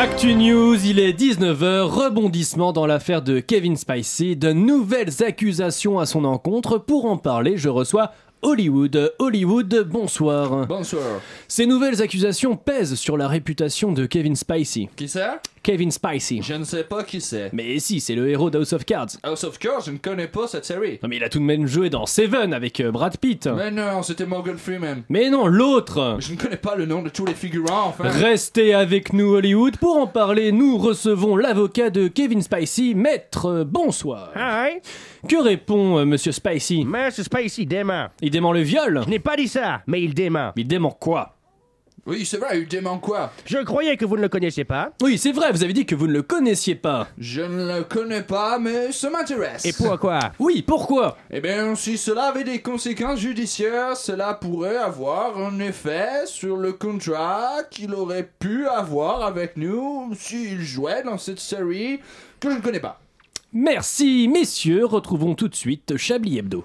Actu News, il est 19h, rebondissement dans l'affaire de Kevin Spacey, de nouvelles accusations à son encontre. Pour en parler, je reçois Hollywood. Hollywood, bonsoir. Bonsoir. Ces nouvelles accusations pèsent sur la réputation de Kevin Spacey. Qui c'est Kevin Spacey. Je ne sais pas qui c'est. Mais si, c'est le héros d'House of Cards. House of Cards, je ne connais pas cette série. Non mais il a tout de même joué dans Seven avec euh, Brad Pitt. Mais non, c'était Morgan Freeman. Mais non, l'autre Je ne connais pas le nom de tous les figurants, enfin. Restez avec nous Hollywood. Pour en parler, nous recevons l'avocat de Kevin Spacey, Maître Bonsoir. Hi, Que répond euh, Monsieur Spacey? Monsieur Spacey dément. Il dément le viol? Je n'ai pas dit ça, mais il dément. Il dément quoi? Oui, c'est vrai, il dément quoi? Je croyais que vous ne le connaissiez pas. Oui, c'est vrai, vous avez dit que vous ne le connaissiez pas. Je ne le connais pas, mais ça m'intéresse. Et pourquoi Oui, pourquoi? Eh bien, si cela avait des conséquences judiciaires, cela pourrait avoir un effet sur le contrat qu'il aurait pu avoir avec nous s'il jouait dans cette série que je ne connais pas. Merci, messieurs. Retrouvons tout de suite Chablis Hebdo.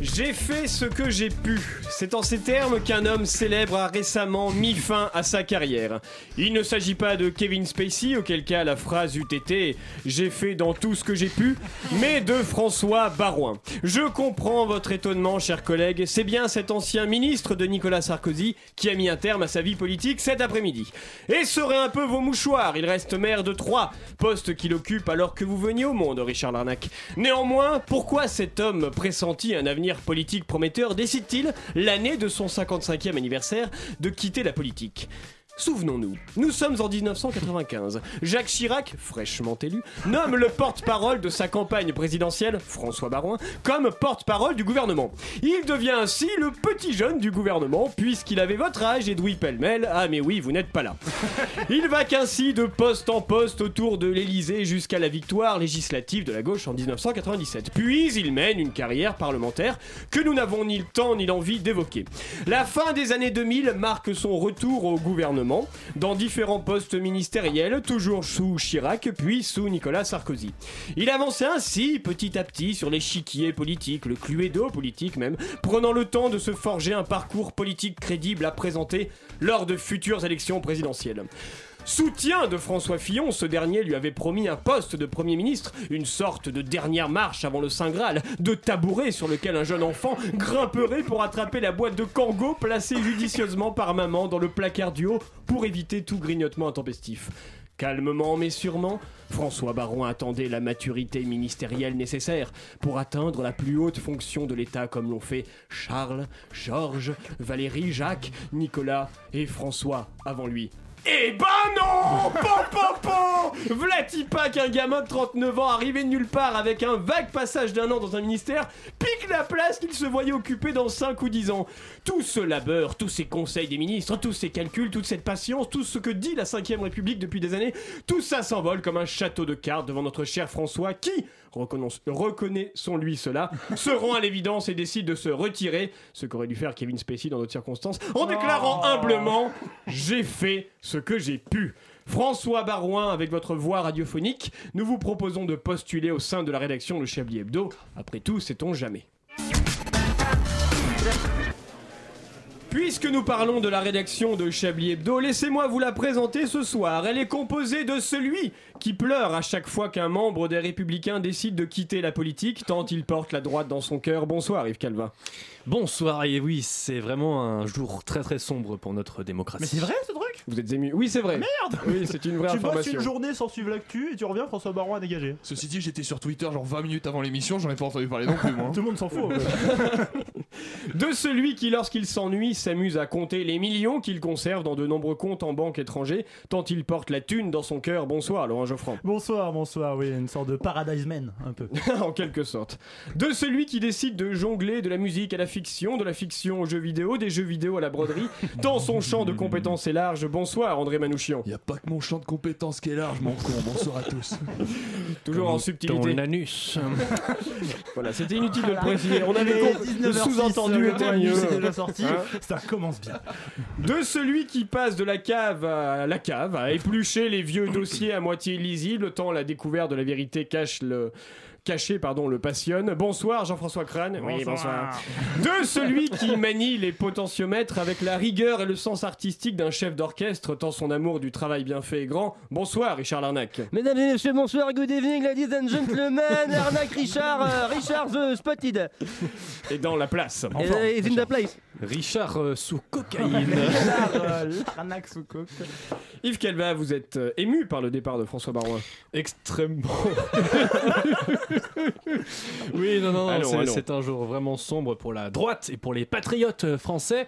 J'ai fait ce que j'ai pu. C'est en ces termes qu'un homme célèbre a récemment mis fin à sa carrière. Il ne s'agit pas de Kevin Spacey, auquel cas la phrase eût été J'ai fait dans tout ce que j'ai pu, mais de François Barouin. Je comprends votre étonnement, chers collègues. C'est bien cet ancien ministre de Nicolas Sarkozy qui a mis un terme à sa vie politique cet après-midi. Et serez un peu vos mouchoirs, il reste maire de Troyes, poste qu'il occupe alors que vous veniez au monde, Richard Larnac. Néanmoins, pourquoi cet homme pressenti un avenir politique prometteur décide-t-il, l'année de son 55e anniversaire, de quitter la politique? Souvenons-nous, nous sommes en 1995. Jacques Chirac, fraîchement élu, nomme le porte-parole de sa campagne présidentielle, François Barouin, comme porte-parole du gouvernement. Il devient ainsi le petit jeune du gouvernement, puisqu'il avait votre âge, Edoui Pellemel. Ah mais oui, vous n'êtes pas là. Il va qu'ainsi de poste en poste autour de l'Elysée jusqu'à la victoire législative de la gauche en 1997. Puis il mène une carrière parlementaire que nous n'avons ni le temps ni l'envie d'évoquer. La fin des années 2000 marque son retour au gouvernement dans différents postes ministériels, toujours sous Chirac puis sous Nicolas Sarkozy. Il avançait ainsi petit à petit sur l'échiquier politique, le cluedo politique même, prenant le temps de se forger un parcours politique crédible à présenter lors de futures élections présidentielles. Soutien de François Fillon, ce dernier lui avait promis un poste de Premier ministre, une sorte de dernière marche avant le Saint Graal, de tabouret sur lequel un jeune enfant grimperait pour attraper la boîte de Kango placée judicieusement par maman dans le placard du haut pour éviter tout grignotement intempestif. Calmement mais sûrement, François Baron attendait la maturité ministérielle nécessaire pour atteindre la plus haute fonction de l'État comme l'ont fait Charles, Georges, Valérie, Jacques, Nicolas et François avant lui. Eh ben non V'là-t-il pas qu'un gamin de 39 ans arrivé de nulle part avec un vague passage d'un an dans un ministère pique la place qu'il se voyait occuper dans 5 ou 10 ans. Tout ce labeur, tous ces conseils des ministres, tous ces calculs, toute cette patience, tout ce que dit la 5ème République depuis des années, tout ça s'envole comme un château de cartes devant notre cher François qui, reconnaissons- reconnaissons-lui cela, se rend à l'évidence et décide de se retirer, ce qu'aurait dû faire Kevin Spacey dans d'autres circonstances, en déclarant humblement J'ai fait ce que j'ai pu. François Barouin, avec votre voix radiophonique, nous vous proposons de postuler au sein de la rédaction Le Chablis Hebdo. Après tout, sait-on jamais. Puisque nous parlons de la rédaction de Chablis Hebdo, laissez-moi vous la présenter ce soir. Elle est composée de celui qui pleure à chaque fois qu'un membre des Républicains décide de quitter la politique, tant il porte la droite dans son cœur. Bonsoir Yves Calvin. Bonsoir, et oui, c'est vraiment un jour très très sombre pour notre démocratie. Mais c'est vrai ce truc? Vous êtes ému Oui, c'est vrai. Merde Oui, c'est une vraie Tu bosses information. une journée sans suivre l'actu et tu reviens François Baron a dégagé. Ceci dit, j'étais sur Twitter genre 20 minutes avant l'émission, j'en ai pas entendu parler non plus, moi. Tout le monde s'en fout. en fait. De celui qui, lorsqu'il s'ennuie, s'amuse à compter les millions qu'il conserve dans de nombreux comptes en banque étrangers, tant il porte la thune dans son cœur. Bonsoir, Laurent Geoffrand. bonsoir, bonsoir, oui, une sorte de Paradise Man, un peu. en quelque sorte. De celui qui décide de jongler de la musique à la fiction, de la fiction aux jeux vidéo, des jeux vidéo à la broderie, tant son champ de compétences est large. Bonsoir, André Manouchian. Y a pas que mon champ de compétences qui est large, mon con. Bonsoir à tous. Toujours en Ton subtilité. anus. Voilà, c'était inutile de le préciser. On Il avait est com- 19h06, le sous-entendu le était mieux. est déjà sorti. Hein Ça commence bien. De celui qui passe de la cave à la cave, à éplucher les vieux dossiers à moitié illisibles, tant la découverte de la vérité cache le caché pardon le passionne. Bonsoir Jean-François Crane. Oui, bonsoir. De celui qui manie les potentiomètres avec la rigueur et le sens artistique d'un chef d'orchestre, tant son amour du travail bien fait est grand. Bonsoir Richard Larnac. Mesdames et messieurs, bonsoir, good evening, ladies and gentlemen. Arnaque Richard, euh, Richard the Spotted. Et dans la place. Euh, is in the place. Richard euh, sous cocaïne. L'arnaque sous coque. Yves Calva, vous êtes euh, ému par le départ de François Barouin. Extrêmement. oui, non, non, non, c'est- un jour vraiment sombre pour la droite et pour les patriotes euh, français.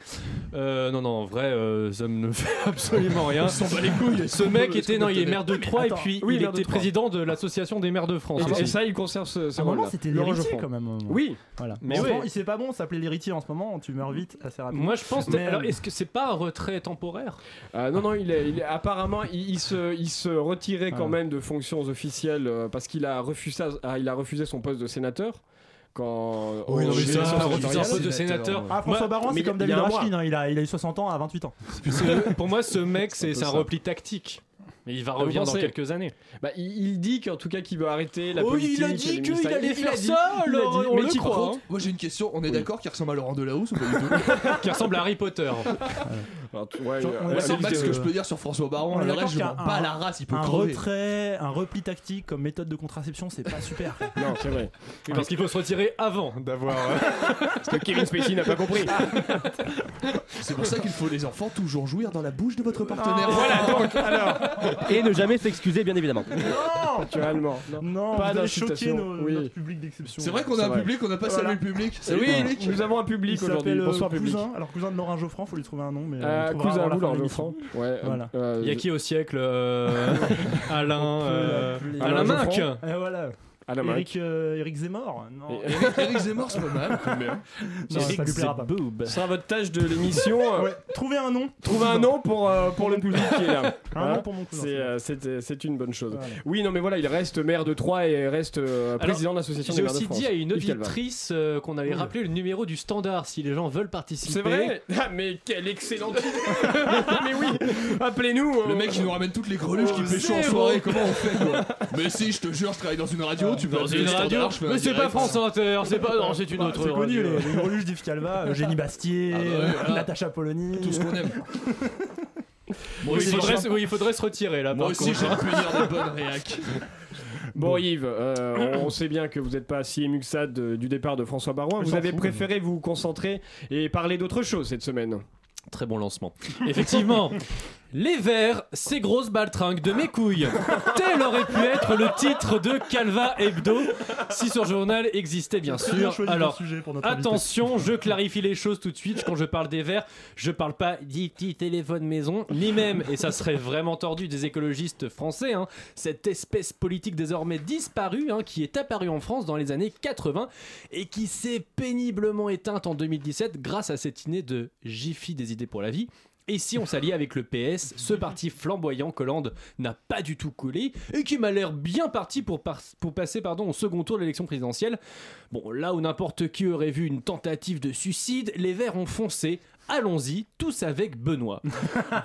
Euh, non, non, en vrai, euh, ça me fait absolument rien. Ce mec était, non, il est maire de Troyes et puis oui, il de était président de l'association des maires de France. Et, ça, il conserve ce, ce moment, rôle-là. c'était l'héritier quand même. Oui, Voilà. Mais ouais. il c'est pas bon, ça s'appelait l'héritier en ce moment. Tu meurs vite assez rapidement. Moi, je pense. Mais, alors, euh, est-ce que c'est pas un retrait temporaire? Euh, non, non, il est, il est- apparemment, il, il se, il se retirait quand Ah. même de fonctions officielles euh, parce qu'il a refusé, ah, il a refusé son poste de sénateur quand. Oui, non, ça, un poste de sénateur. Ah, François mais c'est comme David. Rachlin, hein, il, a, il a eu 60 ans à 28 ans. Pour moi, ce mec, c'est un repli tactique. Mais il va revenir dans quelques années. Bah, il, il dit qu'en tout cas qu'il veut arrêter la Oh, politique. il a dit qu'il allait faire ça, il a alors dit- on mais le croit, crois, hein. hein Moi j'ai une question, on est Oui. d'accord qu'il ressemble à Laurent Delahousse ou pas du tout Qui ressemble à Harry Potter. Alors, ouais, euh, c'est d'accord max que- que je peux dire sur François Baron, le reste je m'en bats la race, il peut Un crever. retrait, un repli tactique comme méthode de contraception, c'est pas super. Non, c'est vrai. Oui, parce qu'il faut se retirer avant d'avoir. Parce que Kevin Spacey n'a pas compris. C'est pour ça qu'il faut les enfants toujours jouir dans la bouche de votre partenaire. voilà, donc, alors, Et ne jamais s'excuser, bien évidemment. naturellement. non. Non, Pas vous d'incitation, nos- oui. notre public d'exception. C'est vrai qu'on a un vrai. public, on n'a pas Voilà. salué le public. Salut Oui, public. nous avons un Il public aujourd'hui. s'appelle euh, Bonsoir public. cousin. Alors cousin de Laurent Geoffrand, faut lui trouver un nom, mais Euh, on trouvera cousin avant à la vous, fin de Laurent l'émission. Geoffrand. Ouais. Voilà. euh, Il y a qui au siècle euh, Alain. euh. Alain Alain Minck Geoffrand. Et voilà. Eric, euh, Eric Zemmour Non, Eric Zemmour, c'est pas mal. non, ça lui plaira pas. Boob. Ce sera votre tâche de l'émission. euh, Ouais, Trouvez un nom. Trouver un nom pour, euh, pour le public qui est là. Un Voilà. nom pour mon cousin. C'est euh, c'est, c'est une bonne chose. Voilà. Oui, non, mais voilà, il reste maire de Troyes et reste euh, président de l'association des J'ai maires de aussi France. dit à une Yves Calva. auditrice euh, qu'on allait Oui. rappeler le numéro du standard si les gens veulent participer. C'est vrai Ah, mais quelle excellente idée Mais oui Appelez-nous Le mec qui nous ramène toutes les greluches qui Oh, pécho en soirée, comment on fait quoi Mais si, je te jure, je travaille dans une radio, tu peux Dans une radio, mais c'est pas. France Inter, c'est pas non, c'est une Bah, autre c'est connu, les, greluches d'Yves Calva, Eugénie Bastier, Ah bah. Natacha Polony. Tout ce qu'on aime. Moi Oui, aussi, il, faudrait, j'ai- oui, il faudrait se retirer là. moi par aussi, contre. j'ai le plaisir des bonnes réacs. Bon Yves, euh, on sait bien que vous n'êtes pas si ému que ça de- du départ de François Barouin. Je Vous avez fous, préféré vous concentrer et parler d'autre chose cette semaine. Très bon lancement. Effectivement. Les verts, ces grosses baltringues de mes couilles. Tel aurait pu être le titre de Calva Hebdo si ce journal existait bien sûr. Alors. Attention, je clarifie les choses tout de suite. Quand je parle des verts, je parle pas d'IT téléphone maison, ni même, et ça serait vraiment tordu, des écologistes français, hein, cette espèce politique désormais disparue, hein, qui est apparue en France dans les années 80 et qui s'est péniblement éteinte en 2017 grâce à cette idée de Jiffy des idées pour la vie. Et si on s'alliait avec le PS, ce parti flamboyant qu'Hollande n'a pas du tout collé et qui m'a l'air bien parti pour, passer au second tour de l'élection présidentielle. Bon, là où n'importe qui aurait vu une tentative de suicide, les Verts ont foncé. Allons-y, tous avec Benoît.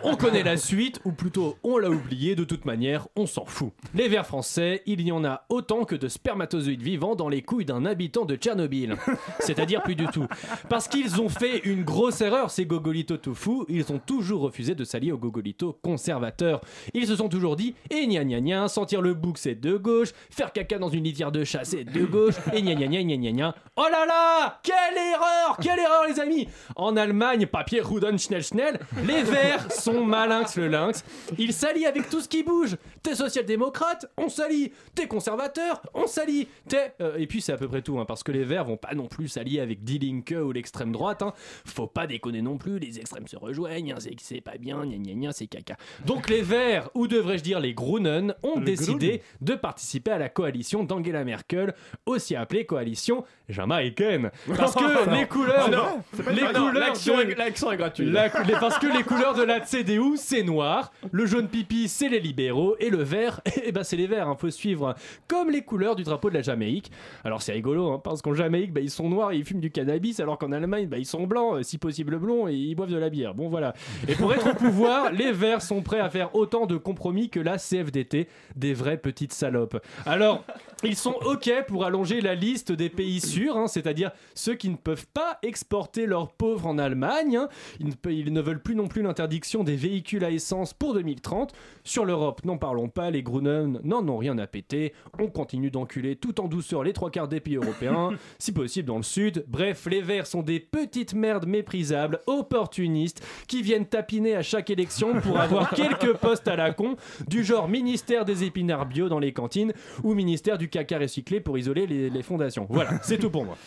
On connaît la suite, ou plutôt on l'a oublié, de toute manière, on s'en fout. Les vers français, il y en a autant que de spermatozoïdes vivants dans les couilles d'un habitant de Tchernobyl. C'est-à-dire plus du tout. Parce qu'ils ont fait une grosse erreur, ces gogolitos tout fous, ils ont toujours refusé de s'allier aux gogolitos conservateurs. Ils se sont toujours dit, et gna gna gna, sentir le bouc c'est de gauche, faire caca dans une litière de chat c'est de gauche, et gna gna gna gna gna gna. Oh là là Quelle erreur Quelle erreur les amis En Allemagne, papier Rudon Schnell Schnell, les verts sont malinx le lynx. Ils s'allient avec tout ce qui bouge. T'es social-démocrate, on s'allie. T'es conservateur, on s'allie. T'es... euh, et puis c'est à peu près tout, hein, parce que les verts vont pas non plus s'allier avec Die Linke ou l'extrême droite. hein. Faut pas déconner non plus, les extrêmes se rejoignent, hein, c'est, c'est pas bien, gna gna gna, c'est caca. Donc les verts, ou devrais-je dire les Grunen, ont Le décidé de participer à la coalition d'Angela Merkel, aussi appelée coalition jamaïcaine. Parce que les couleurs, Non, pas les couleurs l'action de- est- gratuit. la- parce que les couleurs de la CDU, c'est noir. Le jaune pipi, c'est les libéraux. Et le vert, eh ben, c'est les verts. Il faut suivre comme les couleurs du drapeau de la Jamaïque. Alors, c'est rigolo, hein, parce qu'en Jamaïque, bah, ils sont noirs et ils fument du cannabis, alors qu'en Allemagne, bah, ils sont blancs, euh, si possible blonds, et ils boivent de la bière. Bon, voilà. Et pour être au pouvoir, les verts sont prêts à faire autant de compromis que la CFDT, des vraies petites salopes. Alors, ils sont OK pour allonger la liste des pays sûrs, hein, c'est-à-dire ceux qui ne peuvent pas exporter leurs pauvres en Allemagne. hein. Ils, ne, pe- ils ne veulent plus non plus l'interdiction des véhicules à essence pour 2030. Sur l'Europe, n'en parlons pas, les Grunen n'en ont rien à péter. On continue d'enculer tout en douceur les trois quarts des pays européens, si possible dans le sud. Bref, les Verts sont des petites merdes méprisables, opportunistes, qui viennent tapiner à chaque élection pour avoir quelques postes à la con, du genre ministère des épinards bio dans les cantines ou ministère du caca recyclé pour isoler les, les fondations. Voilà, c'est tout pour moi.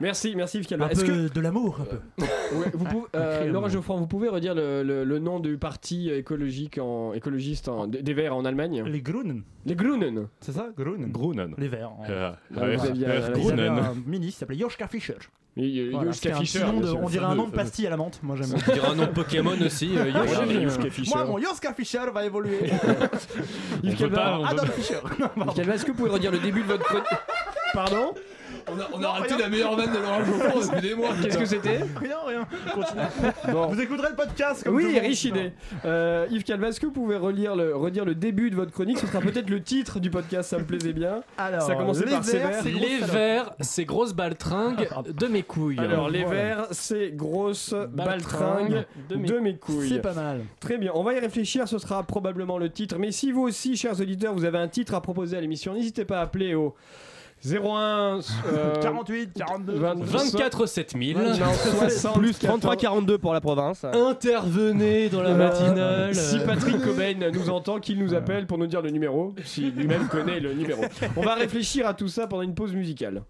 Merci, merci Yves Un Calva. peu Est-ce que de l'amour, un peu. Ouais, vous pouvez, euh, moi. Geoffroy, vous pouvez redire le, le- le nom du parti écologique en, écologiste en- des Verts en Allemagne? Les Grunen, Les Grunen. c'est ça Grunen? Grunen. Les Verts. en- Euh, Ah, ouais, vous aviez- euh, Grunen. un ministre qui s'appelait Joschka Fischer. Euh, Voilà, un Fischer, de- on dirait un nom de pastille à la menthe. Moi j'aime. On dirait un nom de Pokémon aussi. euh. Joschka Fischer. Moi, mon Joschka Fischer va évoluer. Yves Calva, Adolf Fischer. Yves est-ce que vous pouvez redire le début de votre chronique Pardon? On a, on a raté la meilleure vanne de Laurent Geoffroy depuis des mois. Qu'est-ce que c'était Rien, rien. Continue. Bon. Vous écouterez le podcast comme Oui, riche idée. Euh, Yves Calva, est-ce que vous pouvez relire le, redire le début de votre chronique Ce sera peut-être le titre du podcast, ça me plaisait bien. Alors, Ça a commencé les par Verts, grosse Les verts, ces grosses baltringues de mes couilles. Alors, les voilà. Verts, c'est grosse Baltringue baltringue de de mes mes couilles. C'est pas mal. Très bien, on va y réfléchir, ce sera probablement le titre. Mais si vous aussi, chers auditeurs, vous avez un titre à proposer à l'émission, n'hésitez pas à appeler au 01 euh, 48, 42. 20 24 7000. non, 60, Plus 33 42 pour la province. Intervenez dans la Euh, matinale. Si Patrick Cobain nous entend, qu'il nous appelle pour nous dire le numéro, si lui-même connaît le numéro. On va réfléchir à tout ça pendant une pause musicale.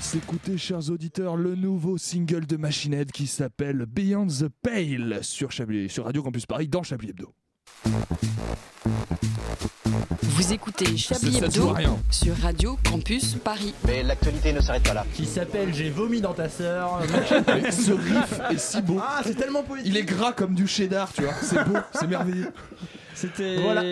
S'écouter, chers auditeurs, le nouveau single de Machine Head qui s'appelle Beyond the Pale sur, Chablis, sur Radio Campus Paris dans Chablis Hebdo. Vous écoutez Chablis Hebdo sur Radio Campus Paris. Mais l'actualité ne s'arrête pas là. Qui s'appelle J'ai vomi dans ta sœur. Ce riff est si beau. Ah, c'est tellement poétique. Il est gras comme du cheddar, tu vois. C'est beau, c'est merveilleux. C'était Voilà.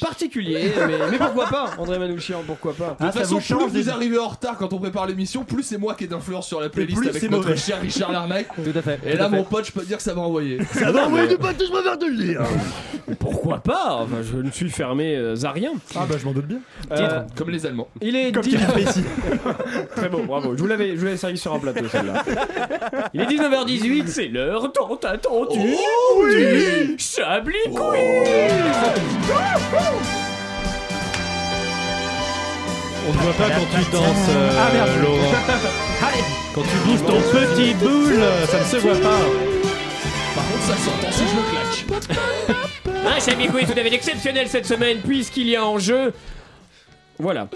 particulier, mais, mais pourquoi pas André Manouchian, pourquoi pas Ah, de toute ça façon, plus vous des- arrivez en retard quand on prépare l'émission, plus c'est moi qui ai d'influence sur la playlist plus avec c'est notre mauvais. cher Richard Larnac. Tout à fait. Et là, mon pote, je peux te dire que ça va envoyer. Ça va envoyer du pote, je préfère te le dire. Pourquoi pas Enfin, Je ne suis fermé euh, à rien. Ah bah je m'en doute bien. Euh, Comme les Allemands. il est Comme. Très beau, bravo. Je vous l'avais, je vous l'avais servi sur un plateau celle-là. Il est 19h18, c'est l'heure tant attendue Oh du Chablis Quiz. On ne voit pas quand tu danses, euh, Ah, merde. Laurent. Allez. Quand tu bouges ton petit boule, ça ne se voit pas. Par contre, ça s'entend si je le claque. Un Chablis Quiz tout à fait exceptionnel cette semaine puisqu'il y a en jeu. Voilà.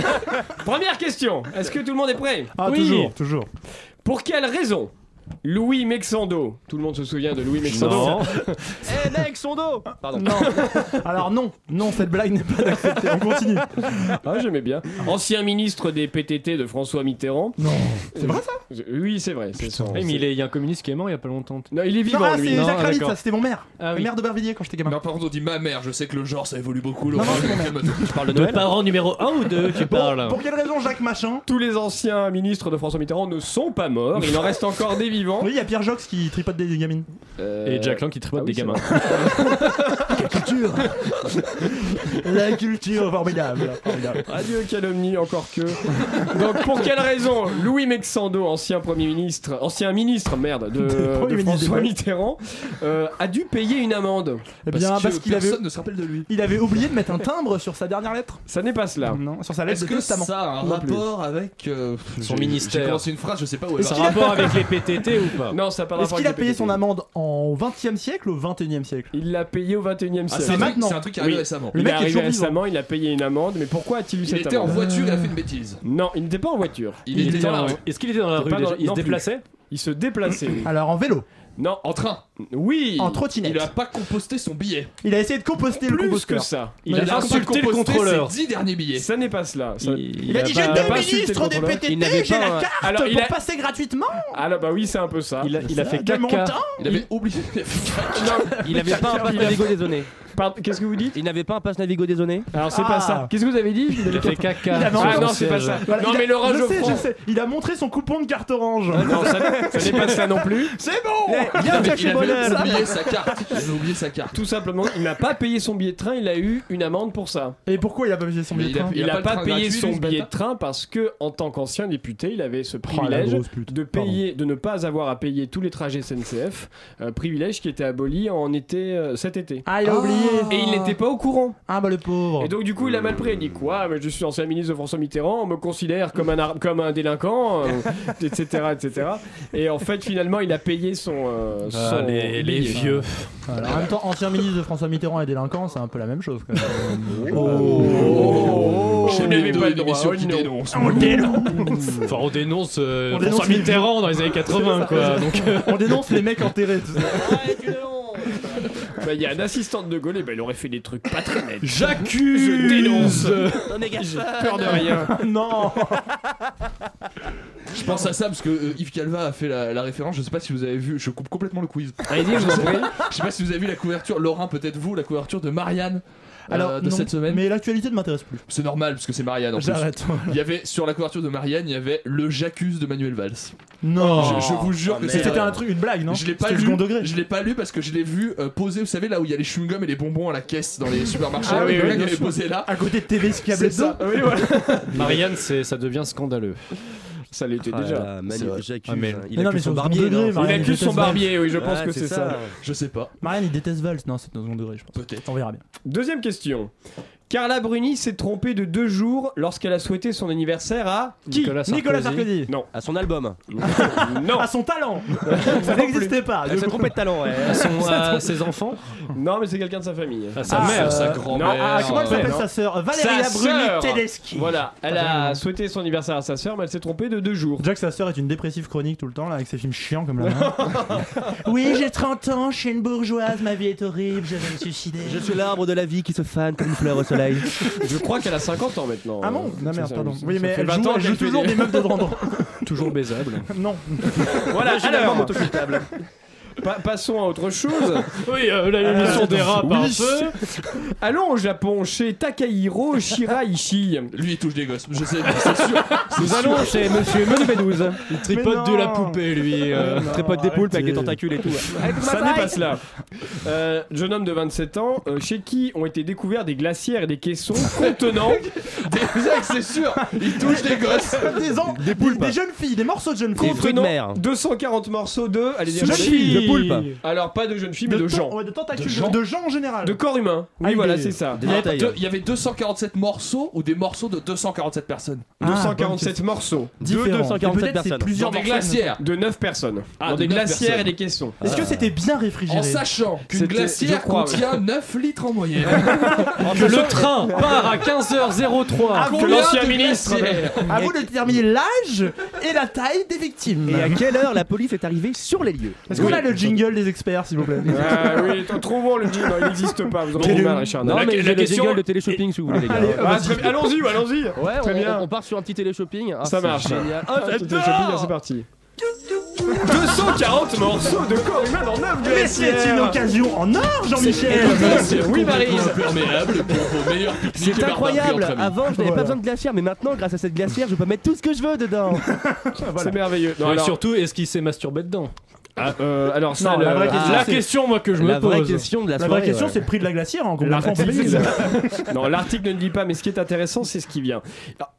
Première question. Est-ce que tout le monde est prêt? Ah Oui. toujours, toujours. Pour quelle raison Louis Mexando, tout le monde se souvient de Louis Mexando. Non. Eh mec, son dos Pardon. Non. Alors non, non, cette blague n'est pas acceptée. On continue. Ah, j'aimais bien. Ancien ministre des PTT de François Mitterrand. Non. C'est vrai ça? Oui, c'est vrai. C'est son. Eh, mais il est- il y a un communiste qui est mort il y a pas longtemps. Non, il est vivant Non, ah, lui. c'est Non, Jacques d'accord. ça, c'était mon maire. Ah Le oui. maire d'Aubervilliers quand j'étais gamin. Non, par contre, on dit ma mère. Je sais que le genre, ça évolue beaucoup. Non, Laurent. non, c'est mon mère. Calme-toi. Je parle de De Noël parent numéro 1 ou 2 tu parles Pour quelle raison Jacques Machin? Tous les anciens ministres de François Mitterrand ne sont pas morts. Il en reste encore des Oui, il y a Pierre Jox qui tripote des gamines. Euh, Et Jack Lang qui tripote ah oui, des gamins. Culture La culture formidable. formidable. Adieu calomnie, encore que. Donc pour quelle raison Louis Mexando, ancien premier ministre, ancien ministre, merde, de, de François Mitterrand, euh, a dû payer une amende Eh Parce bien, que parce qu'il avait, personne ne se rappelle de lui. il avait oublié de mettre un timbre sur sa dernière lettre. Ça n'est pas cela. Non, sur sa lettre Est-ce de que testament. ça a un Non plus. rapport avec euh, Son j'ai- ministère. J'ai commencé une phrase, je sais pas où elle Ça va. a rapport avec les PTT ou pas Non, ça n'a pas de Est-ce rapport qu'il a avec payé PTT. son amende en 20e siècle ou au 21e siècle? Il l'a payé au 21 Ah, c'est un, truc- maintenant. c'est un truc qui est arrivé Oui. récemment. Le il mec est arrivé toujours vivant. récemment, il a payé une amende, mais pourquoi a-t-il eu Il cette était en amende voiture et a fait une bêtise. Non, il n'était pas en voiture. Il, était dans la rue. Est-ce qu'il était dans la rue Il se déplaçait Il se déplaçait. Alors en vélo, non, En train. oui. en trottinette. Il a pas composté son billet. Il a essayé de composter le plus que composteur. ça. Il Il a a insulté le contrôleur. ses 10 derniers billets. Ça n'est pas cela. Ça- Il a dit pas- j'ai il a deux ministres le des. Il PTT, j'ai la carte Alors, il pour a- passer gratuitement. Alors bah oui, c'est un peu ça. Il a, il a fait caca. Il avait oublié. Il n'avait pas un passe Navigo dézonné. Pardon, Qu'est-ce que vous dites Il n'avait pas un passe Navigo dézonné. Alors c'est Ah. pas ça. Qu'est-ce que vous avez dit Il a fait caca. A Ah non, c'est pas ça. Voilà, non a- mais je sais. Il a montré son coupon de carte orange. Non, ça, ça n'est pas ça non plus. C'est bon. Viens Il bonheur. oublié sa carte. Il avait oublié sa carte. Tout simplement, il n'a pas payé son billet de train, il a eu une amende pour ça. Et pourquoi il a pas payé son billet de a- train Il a n'a pas le payé son billet de train parce que en tant qu'ancien député, il avait ce Oh, privilège de payer, de ne pas avoir à payer tous les trajets SNCF, euh, privilège qui était aboli en été euh, cet été. Ah, il a oublié. Et il n'était pas au courant. Ah bah le pauvre. Et donc du coup il a mal pris, il dit quoi Mais je suis ancien ministre de François Mitterrand, on me considère comme un, ar- comme un délinquant, euh, etc., etc. Et en fait finalement il a payé son... euh, Ah, son les, les billet. vieux. Alors, en même temps, ancien ministre de François Mitterrand et délinquant, c'est un peu la même chose. Quand même. Oh, vous n'avez Hebdo, pas le droit, oh non. On dénonce. Enfin, on dénonce euh, On dénonce François les Mitterrand dans les années 80, quoi. Donc, euh, On dénonce les mecs enterrés. tout ça. Bah, Il y a un assistant de Gaulle, et bah, il aurait fait des trucs pas très nets. j'accuse. Je dénonce. Non, mais peur de rien. non. Je pense à ça parce que euh, Yves Calva a fait la, la référence. Je sais pas si vous avez vu. Je coupe complètement le quiz. Allez-y, je vous en prie. Je sais pas si vous avez vu la couverture. Laurent, peut-être vous, la couverture de Marianne. Euh, Alors, de non, cette semaine. Mais l'actualité ne m'intéresse plus. C'est normal parce que c'est Marianne en plus. J'arrête. Il y avait sur la couverture de Marianne, il y avait le j'accuse de Manuel Valls. Non. je, je vous jure Oh, que. C'était un truc, une blague, non Je l'ai pas C'était lu. second degré. Je l'ai pas lu parce que je l'ai vu euh, posé, vous savez là où il y a les chewing-gums et les bonbons à la caisse dans les supermarchés. Ah oui, oui, sûr. posé là. À côté de TV. Hebdo. Oui, voilà. Marianne, c'est, ça devient scandaleux. Ça l'était Ah déjà. Manu, j'accuse. Ah, mais- Il Mais non, accuse mais son barbier. second degré, Il accuse son barbier, oui, je pense Ouais, que c'est ça. Je sais pas. Marianne, il déteste Valls. Non, c'est dans le second degré, je pense. Peut-être. On verra bien. Deuxième question. Carla Bruni s'est trompée de deux jours lorsqu'elle a souhaité son anniversaire à qui Nicolas Sarkozy. Nicolas Sarkozy. Non. À son album. non. À son talent. Ça n'existait pas. Elle s'est trompée de talent, ouais. À, son- à ses enfants Non, mais c'est quelqu'un de sa famille. À sa Ah, mère sa grand-mère. non, Ah, comment elle s'appelle sa sœur Valéria Sa Bruni sœur. Tedeschi. Voilà, elle a souhaité son anniversaire à sa sœur, mais elle s'est trompée de deux jours. Jack, sa sœur, est une dépressive chronique tout le temps, là, avec ses films chiants comme la main. oui, j'ai 30 ans, je suis une bourgeoise, ma vie est horrible, je vais me suicider. Je suis l'arbre de la vie qui se fane comme une fleur au soleil. Je crois qu'elle a 50 ans maintenant. Ah bon Non, Ça, merde, pardon. Oui, mais elle 20 joue, elle joue toujours des- meufs de 30 ans. Toujours baisable. Non. Voilà, Finalement, alors, autoculpable. Pa- passons à autre chose. Oui, euh, la l'émission Euh, dérape un oui. peu. Allons au Japon chez Takahiro Shiraishi. Lui, il touche des gosses. Je sais, c'est sûr. Nous allons chez Monsieur Menu B12. Il tripote de la poupée, lui. euh. Non, Trépote des poulpes avec des tentacules et tout. Ça n'est pas cela. Euh, jeune homme de 27 ans, euh, chez qui ont été découverts des glacières et des caissons contenant Des mecs, c'est sûr. Il touche des gosses. Des, ans, des, des jeunes filles, des morceaux de jeunes filles. fruits de contenant mer. 240 morceaux de. Allez Sushi. Poulpe. Alors pas de jeunes filles, mais de, de, gens. ouais, de tentacules, De gens. de gens en général. De corps humains. Oui, Ah, voilà, des- c'est ça. Des Il y, a détails. deux- il y avait 247 morceaux ou des morceaux de 247 personnes Ah, 247 morceaux. Différents. de 247 Et peut-être c'est personnes. Plusieurs Dans des glacières. De 9 personnes. Ah, Dans de des neuf glacières personnes. et des caissons. Est-ce que c'était bien réfrigéré En sachant qu'une C'était- glacière je crois, contient 9 litres en moyenne. Que le train part à 15h03. Ah, Que combien l'ancien de ministre. glacières À vous de déterminer l'âge et la taille des victimes. Et à quelle heure la police est arrivée sur les lieux Est-ce qu'on a le jingle des experts, s'il vous plaît Ah oui, trouvons le jingle. Il n'existe pas. Vous en avez Télé- mal, Richard. Non, mais la j'ai le question- jingle de téléshopping si vous voulez, les gars. Ah, bien. Allons-y, allons-y. Ouais, Très on, bien. on part sur un petit téléshopping. Ah, Ça marche. Génial. C'est parti. 240 morceaux de corps humain dans 9 Mais c'est une glacières. occasion en or, Jean-Michel Oui, Maryse. imperméable pour vos meilleurs pique-niques et C'est incroyable. Avant, je n'avais Voilà. pas besoin de glacière, mais maintenant, grâce à cette glacière, je peux mettre tout ce que je veux dedans. C'est merveilleux. Non, Et alors, surtout, est-ce qu'il s'est masturbé dedans? Ah, euh, alors ça, Non, la vraie question, La c'est- question, moi, que je la me vraie pose. question de la, vraie question, ouais. c'est le prix de la glacière. L'article non, l'article ne le dit pas, mais ce qui est intéressant, c'est ce qui vient.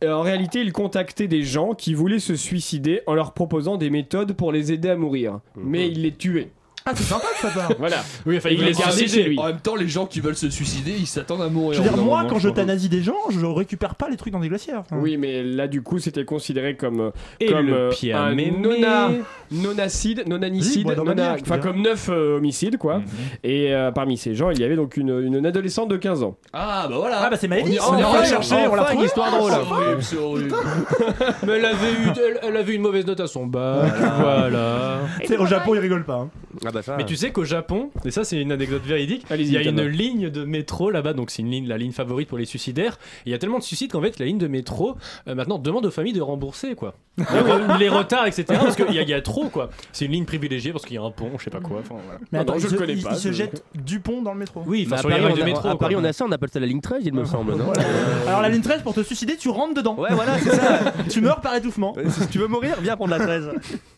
Euh, En réalité, il contactait des gens qui voulaient se suicider en leur proposant des méthodes pour les aider à mourir. Mais il les tuait. Ah, c'est sympa de sa part. Voilà. Oui, enfin, Il il les est suicidé. chez lui. En même temps, les gens qui veulent se suicider, ils s'attendent à mourir. Je veux dire, moi, moment, quand j'euthanasie des gens, je récupère pas les trucs dans des glacières. Oui, mais là, du coup, c'était considéré comme, euh, Et comme le euh, un nona, nonacide, nonanicide, Oui, nona- enfin comme neuf euh, homicides, quoi. Mhm. Et euh, parmi ces gens, il y avait donc une, une adolescente de 15 ans. Ah, bah voilà. Ah, bah c'est On Maëlys. on On revient. l'a cherché, on l'a trouvé. histoire drôle. C'est horrible, c'est horrible. Mais elle avait, eu, elle, elle avait une mauvaise note à son bac. Voilà. Sais, au Japon, ils rigolent pas. hein. Ah bah ça. Mais tu sais qu'au Japon, et ça c'est une anecdote véridique, il y a une ligne de métro là-bas, donc c'est une ligne, la ligne favorite pour les suicidaires. Et il y a tellement de suicides qu'en fait la ligne de métro euh, maintenant demande aux familles de rembourser quoi. Les, re- les retards, etc. Parce qu'il y, a- il y a trop quoi. C'est une ligne privilégiée parce qu'il y a un pont, je sais pas quoi. Enfin, voilà. Mais Ah attends, non, je il le se- connais il- pas, Il se je- jette du pont dans le métro. Oui, Mais enfin à sur les Paris, rails on de a- métro. à Paris, on a ça, on appelle ça la ligne 13, il me semble, non Alors la ligne 13, pour te suicider, tu rentres dedans. Ouais, voilà, c'est ça. Tu meurs par étouffement. si tu veux mourir, viens prendre la 13.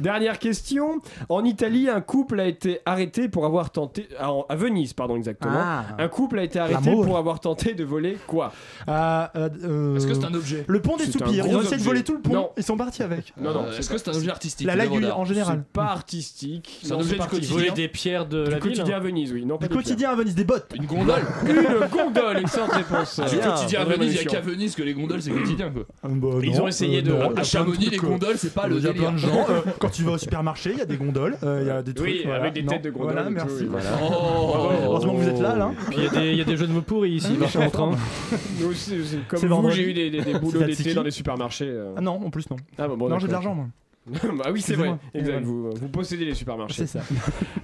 Dernière question. En Italie, un couple a été arrêté pour avoir tenté. ah, en- À Venise, pardon, exactement. Ah. Un couple a été arrêté L'amour. pour avoir tenté de voler quoi? Ah, euh, euh, Est-ce que c'est un objet? Le pont des C'est soupirs. Ils ont essayé de voler tout le pont. Non. Ils sont partis avec. Non, non. Euh, Est-ce que c'est un objet artistique La d'art en général. C'est pas artistique. C'est un objet du quotidien. volaient des pierres de Du la ville. quotidien à Venise, oui. Non, pas Du des quotidien à Venise, des bottes. Une gondole. Une gondole, excellente réponse. Du quotidien à Venise, il y a qu'à Venise que les gondoles c'est quotidien quoi. Euh, bah, Ils ont essayé euh, de- à À Chamonix, les euh, gondoles c'est pas le délire. Euh, quand tu vas au supermarché, il y a des gondoles. euh, Il y a des trucs. Oui, voilà. avec des Non, têtes de gondoles. Voilà, merci. oui. Oh. Heureusement que vous êtes là, là. Puis il y, a des- il y a des jeux de mots pourris ici, Ah, par contre. hein. Nous aussi, aussi. Comme C'est vous, j'ai eu des, des, des boulots d'été dans les supermarchés. euh. Ah non, en plus non. Ah, bah, bon, non, j'ai de l'argent moi. bah oui, c'est vrai. Exact. Vous, vous possédez les supermarchés. C'est ça.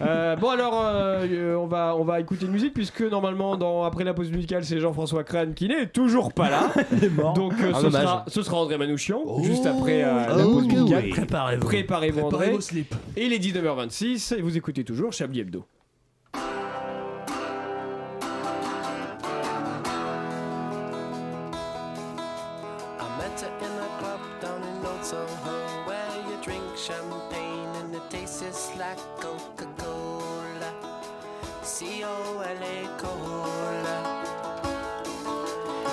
Euh, bon alors, euh, euh, on va on va écouter une musique puisque normalement dans après la pause musicale c'est Jean-François Crane qui n'est toujours pas là. Il est mort. Donc euh, Un ce, sera, ce sera André Manouchian Oh. juste après euh, la Oh, pause musicale. oui. Préparez-vous. Préparez-vous Préparez André. vos slips. Et il est 19h26 et vous écoutez toujours Chablis Hebdo. I met her in a club down in Old Soho where you drink champagne and it tastes just like Coca-Cola. C-O-L-A Cola.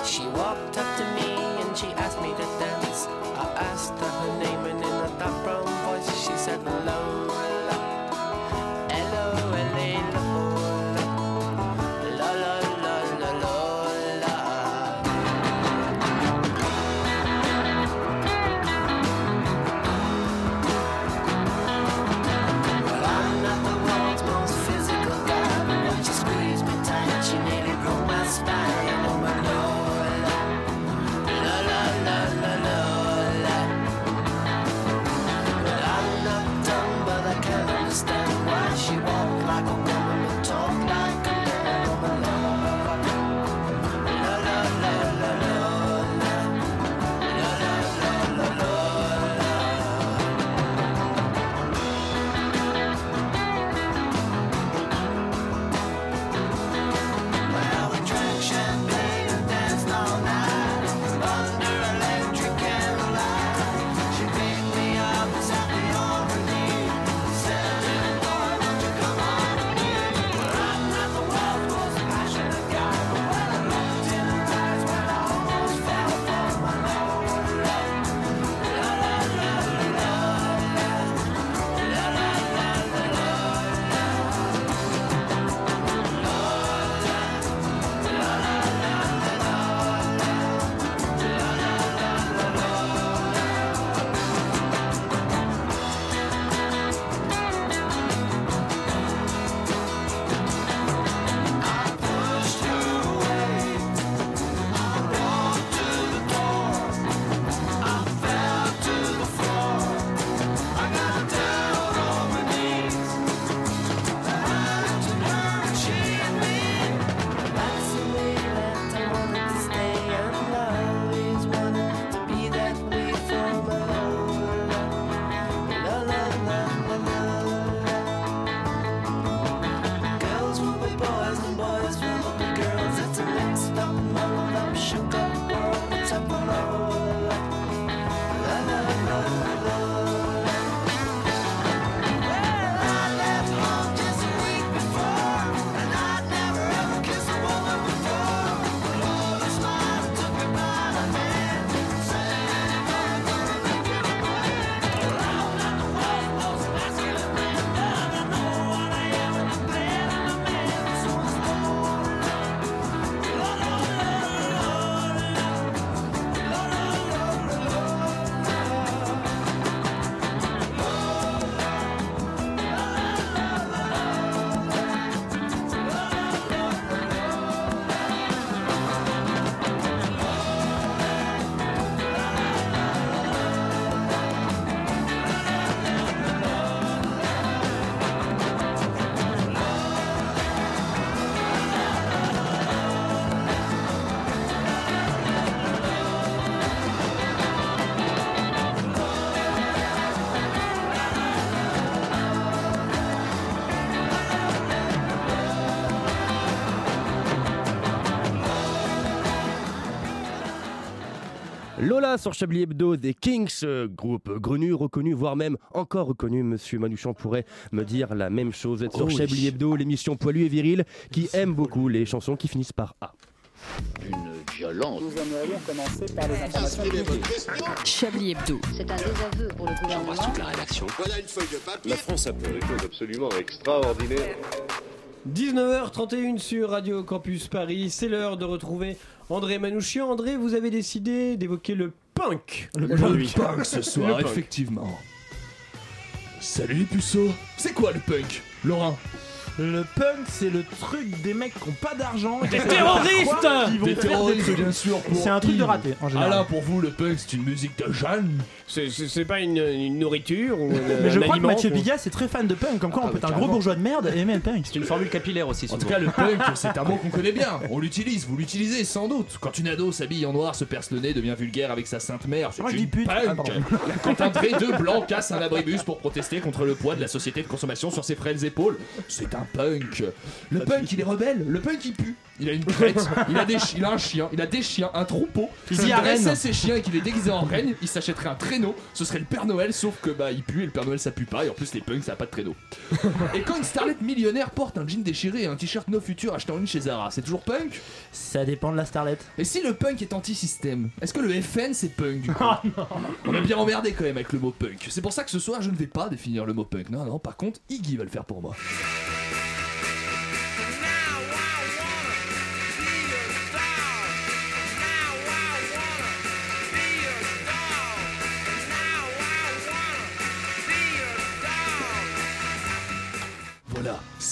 She walked up to me and she asked me to dance. I asked her her name and in a dark brown voice she said Lola. Lola sur Chablis Hebdo des Kings, euh, groupe grenu, reconnu, voire même encore reconnu. Monsieur Manouchian pourrait me dire la même chose. Vous êtes sur Oh oui. Chablis Hebdo, l'émission poilue et virile qui aime beaucoup les chansons qui finissent par A. Une violence. Nous aimerions commencer par les informations publiques. Chablis Hebdo. C'est un désaveu pour le gouvernement. la rédaction. Voilà une feuille de papier. La France a fait des choses absolument extraordinaires. 19h31 sur Radio Campus Paris, c'est l'heure de retrouver André Manouchian. André, vous avez décidé d'évoquer le punk. Le punk ce soir, effectivement. Salut les puceaux C'est quoi le punk Laurent? Le punk, c'est le truc des mecs qui ont pas d'argent. Des terroristes Des terroristes, bien sûr. C'est un truc de raté, en général. Ah là, pour vous, le punk, c'est une musique de jeunes? C'est- pas une, une nourriture ou Mais je un crois que Mathieu. Pigas est très fan de punk, comme quoi Ah, on peut être un gros bourgeois de merde et aimer le punk. C'est une formule capillaire aussi. En tout cas, le punk, c'est un mot qu'on connaît bien. On l'utilise, vous l'utilisez sans doute. Quand une ado s'habille en noir, se perce le nez, devient vulgaire avec sa sainte mère, c'est je une pute. punk. Ah, pardon. Quand un trait de blanc casse un abribus pour protester contre le poids de la société de consommation sur ses frêles épaules, c'est un punk. Le punk, il est rebelle. Le punk, il pue. Il a une crête, il a, des il a un chien, il a des chiens, un troupeau. Il S'il à dressait ses chiens et qu'il est déguisé en reine, il s'achèterait un traîneau. Ce serait le Père Noël, sauf que bah il pue et le Père Noël ça pue pas. Et en plus, les punks ça a pas de traîneau. Et quand une starlette millionnaire porte un jean déchiré et un t-shirt No Future acheté en ligne chez Zara, c'est toujours punk? Ça dépend de la starlette. Et si le punk est anti-système, est-ce que le FN c'est punk du coup? On est bien emmerdé quand même avec le mot punk. C'est pour ça que ce soir je ne vais pas définir le mot punk. Non, non, par contre, Iggy va le faire pour moi.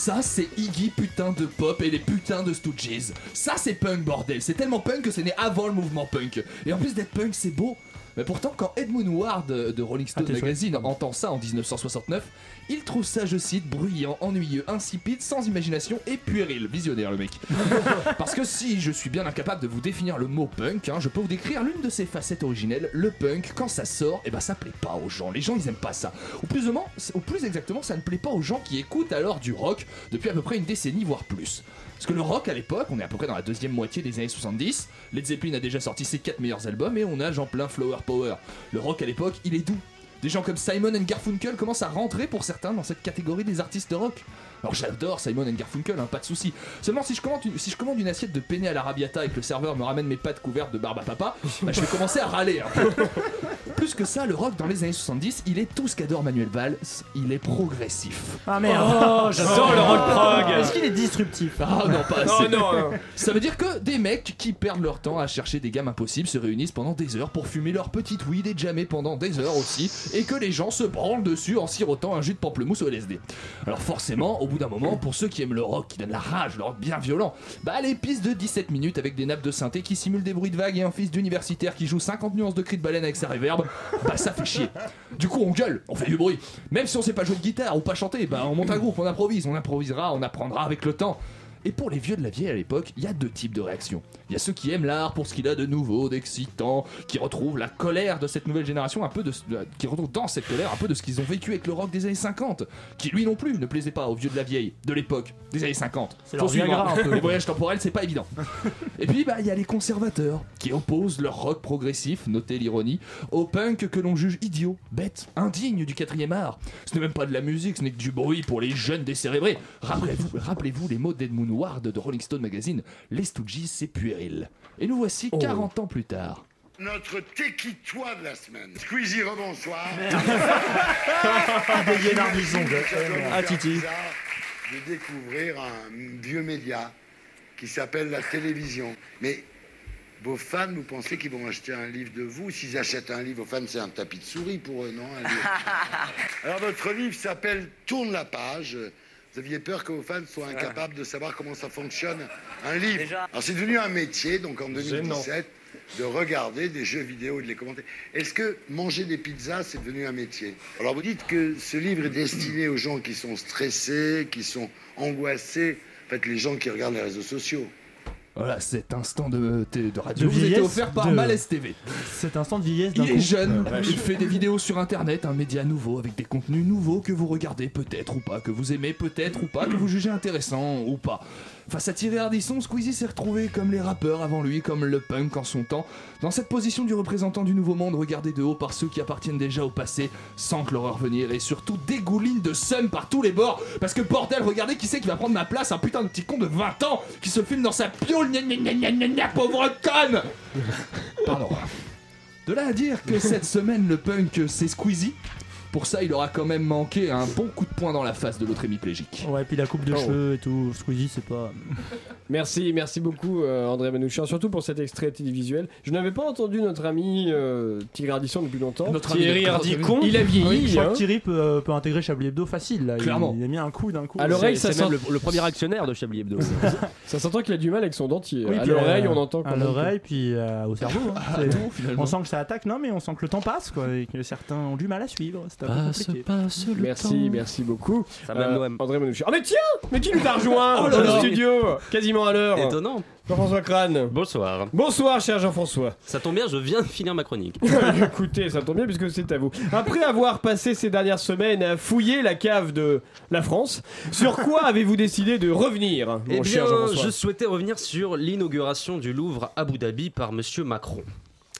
Ça c'est Iggy putain de pop et les putains de Stooges. Ça c'est punk bordel, c'est tellement punk que c'est né avant le mouvement punk. Et en plus d'être punk c'est beau. Mais pourtant quand Edmund Ward de Rolling Stone Ah, Magazine entend ça en 1969, il trouve ça, je cite, bruyant, ennuyeux, insipide, sans imagination et puéril. Visionnaire le mec. Parce que si je suis bien incapable de vous définir le mot punk, hein, je peux vous décrire l'une de ses facettes originelles. Le punk, quand ça sort, et ben ça plaît pas aux gens. Les gens ils aiment pas ça. Ou plus, ou plus exactement, ça ne plaît pas aux gens qui écoutent alors du rock depuis à peu près une décennie, voire plus. Parce que le rock à l'époque, on est à peu près dans la deuxième moitié des années 70. Led Zeppelin a déjà sorti ses 4 meilleurs albums et on a Jean plein Flower Power. Le rock à l'époque, il est doux. Des gens comme Simon and Garfunkel commencent à rentrer pour certains dans cette catégorie des artistes rock. Alors j'adore Simon and Garfunkel, hein, pas de souci. Seulement si je, commande une, si je commande une assiette de penne à l'arabiata et que le serveur me ramène mes pâtes couvertes de barbe à papa, bah, je vais commencer à râler. peu. Plus que ça, le rock dans les années 70, il est tout ce qu'adore Manuel Valls, il est progressif. Ah merde. Oh, j'adore le rock prog. Est-ce qu'il est disruptif Ah non, pas Non, assez. non, non. Ça veut dire que des mecs qui perdent leur temps à chercher des gammes impossibles se réunissent pendant des heures pour fumer leur petite weed et jammer pendant des heures aussi, et que les gens se branlent dessus en sirotant un jus de pamplemousse au LSD. Alors forcément, au bout d'un moment, pour ceux qui aiment le rock, qui donne la rage, le rock bien violent, bah les pistes de 17 minutes avec des nappes de synthé qui simulent des bruits de vagues et un fils d'universitaire qui joue 50 nuances de cri de baleine avec sa réverb, bah ça fait chier. Du coup on gueule, on fait du bruit. Même si on sait pas jouer de guitare ou pas chanter, bah on monte un groupe, on improvise, on improvisera, on apprendra avec le temps. Et pour les vieux de la vieille à l'époque, il y a deux types de réactions. Il y a ceux qui aiment l'art pour ce qu'il a de nouveau, d'excitant, qui retrouvent la colère de cette nouvelle génération, un peu de, qui retrouvent dans cette colère un peu de ce qu'ils ont vécu avec le rock des années 50, qui lui non plus ne plaisait pas aux vieux de la vieille, de l'époque, des années 50. C'est. Les voyages temporels, c'est pas évident. Et puis, bah, il y a les conservateurs qui opposent leur rock progressif, notez l'ironie, au punk que l'on juge idiot, bête, indigne du quatrième art. Ce n'est même pas de la musique, ce n'est que du bruit pour les jeunes décérébrés. Rappelez-vous, rappelez-vous les mots d'Edmund Ward de Rolling Stone Magazine, les Stooges, c'est puéril. Et nous voici 40 ans plus tard. Notre téquitois de la semaine. Squeezie, rebonsoir. Des Guénardisons, Ah, Titi. De découvrir un vieux média qui s'appelle la télévision. Mais vos fans, vous pensez qu'ils vont acheter un livre de vous? S'ils achètent un livre, vos fans, c'est un tapis de souris pour eux, non? Alors, votre livre s'appelle Tourne la page. Vous aviez peur que vos fans soient incapables de savoir comment ça fonctionne un livre. Alors, c'est devenu un métier, donc en 2017, de regarder des jeux vidéo et de les commenter. Est-ce que manger des pizzas, c'est devenu un métier? Alors, vous dites que ce livre est destiné aux gens qui sont stressés, qui sont angoissés, en fait, les gens qui regardent les réseaux sociaux. Voilà, cet instant de, de radio De vous était offert par de- Malaise TV. Cet instant de vieillesse d'un Il est coup. jeune, Ouais, vache. il fait des vidéos sur internet, un média nouveau avec des contenus nouveaux que vous regardez peut-être ou pas, que vous aimez peut-être ou pas, que vous jugez intéressant ou pas. Face à Thierry Ardisson, Squeezie s'est retrouvé comme les rappeurs avant lui, comme le punk en son temps, dans cette position du représentant du nouveau monde regardé de haut par ceux qui appartiennent déjà au passé, sans que l'horreur venir, et surtout dégouline de seum par tous les bords, parce que bordel, regardez qui c'est qui va prendre ma place, un putain de petit con de 20 ans qui se filme dans sa piole, gna gna gna gna gna gna, pauvre conne. Pardon. De là à dire que cette semaine le punk c'est Squeezie, pour ça il aura quand même manqué un bon coup de poing dans la face de l'autre hémiplégique. Ouais, puis la coupe de Oh. cheveux et tout. Squeezie, c'est pas. Merci, merci beaucoup euh, André Manouchian, surtout pour cet extrait télévisuel. Je n'avais pas entendu notre ami euh, Thierry Ardisson depuis longtemps. Notre ami Thierry Ardicon, il a vieilli. Oui, je crois hein. que Thierry peut, euh, peut intégrer Chablis Hebdo facile. Là. Il- Clairement. Il, a mis un coup d'un coup. À l'oreille, ça C'est même sent- le, le premier actionnaire de Chablis Hebdo. Ça s'entend qu'il a du mal avec son dentier. Oui, à l'oreille, euh, on entend À l'oreille, puis euh, au cerveau. hein. Tout, finalement. on sent que ça attaque, non, mais on sent que le temps passe, quoi, et que certains ont du mal à suivre. C'est un peu compliqué. passe que- Merci, merci beaucoup. Ça. André Manouchian. Ah mais tiens Mais qui nous a rejoint Oh dans le studio? Quasiment à l'heure. Étonnant. Jean-François Crane. Bonsoir. Bonsoir cher Jean-François. Ça tombe bien, je viens de finir ma chronique. Écoutez, ça tombe bien puisque c'est à vous. Après avoir passé ces dernières semaines à fouiller la cave de la France, sur quoi avez-vous décidé de revenir, mon Eh cher bien, Jean-François? je souhaitais revenir sur l'inauguration du Louvre à Abu Dhabi par Monsieur Macron.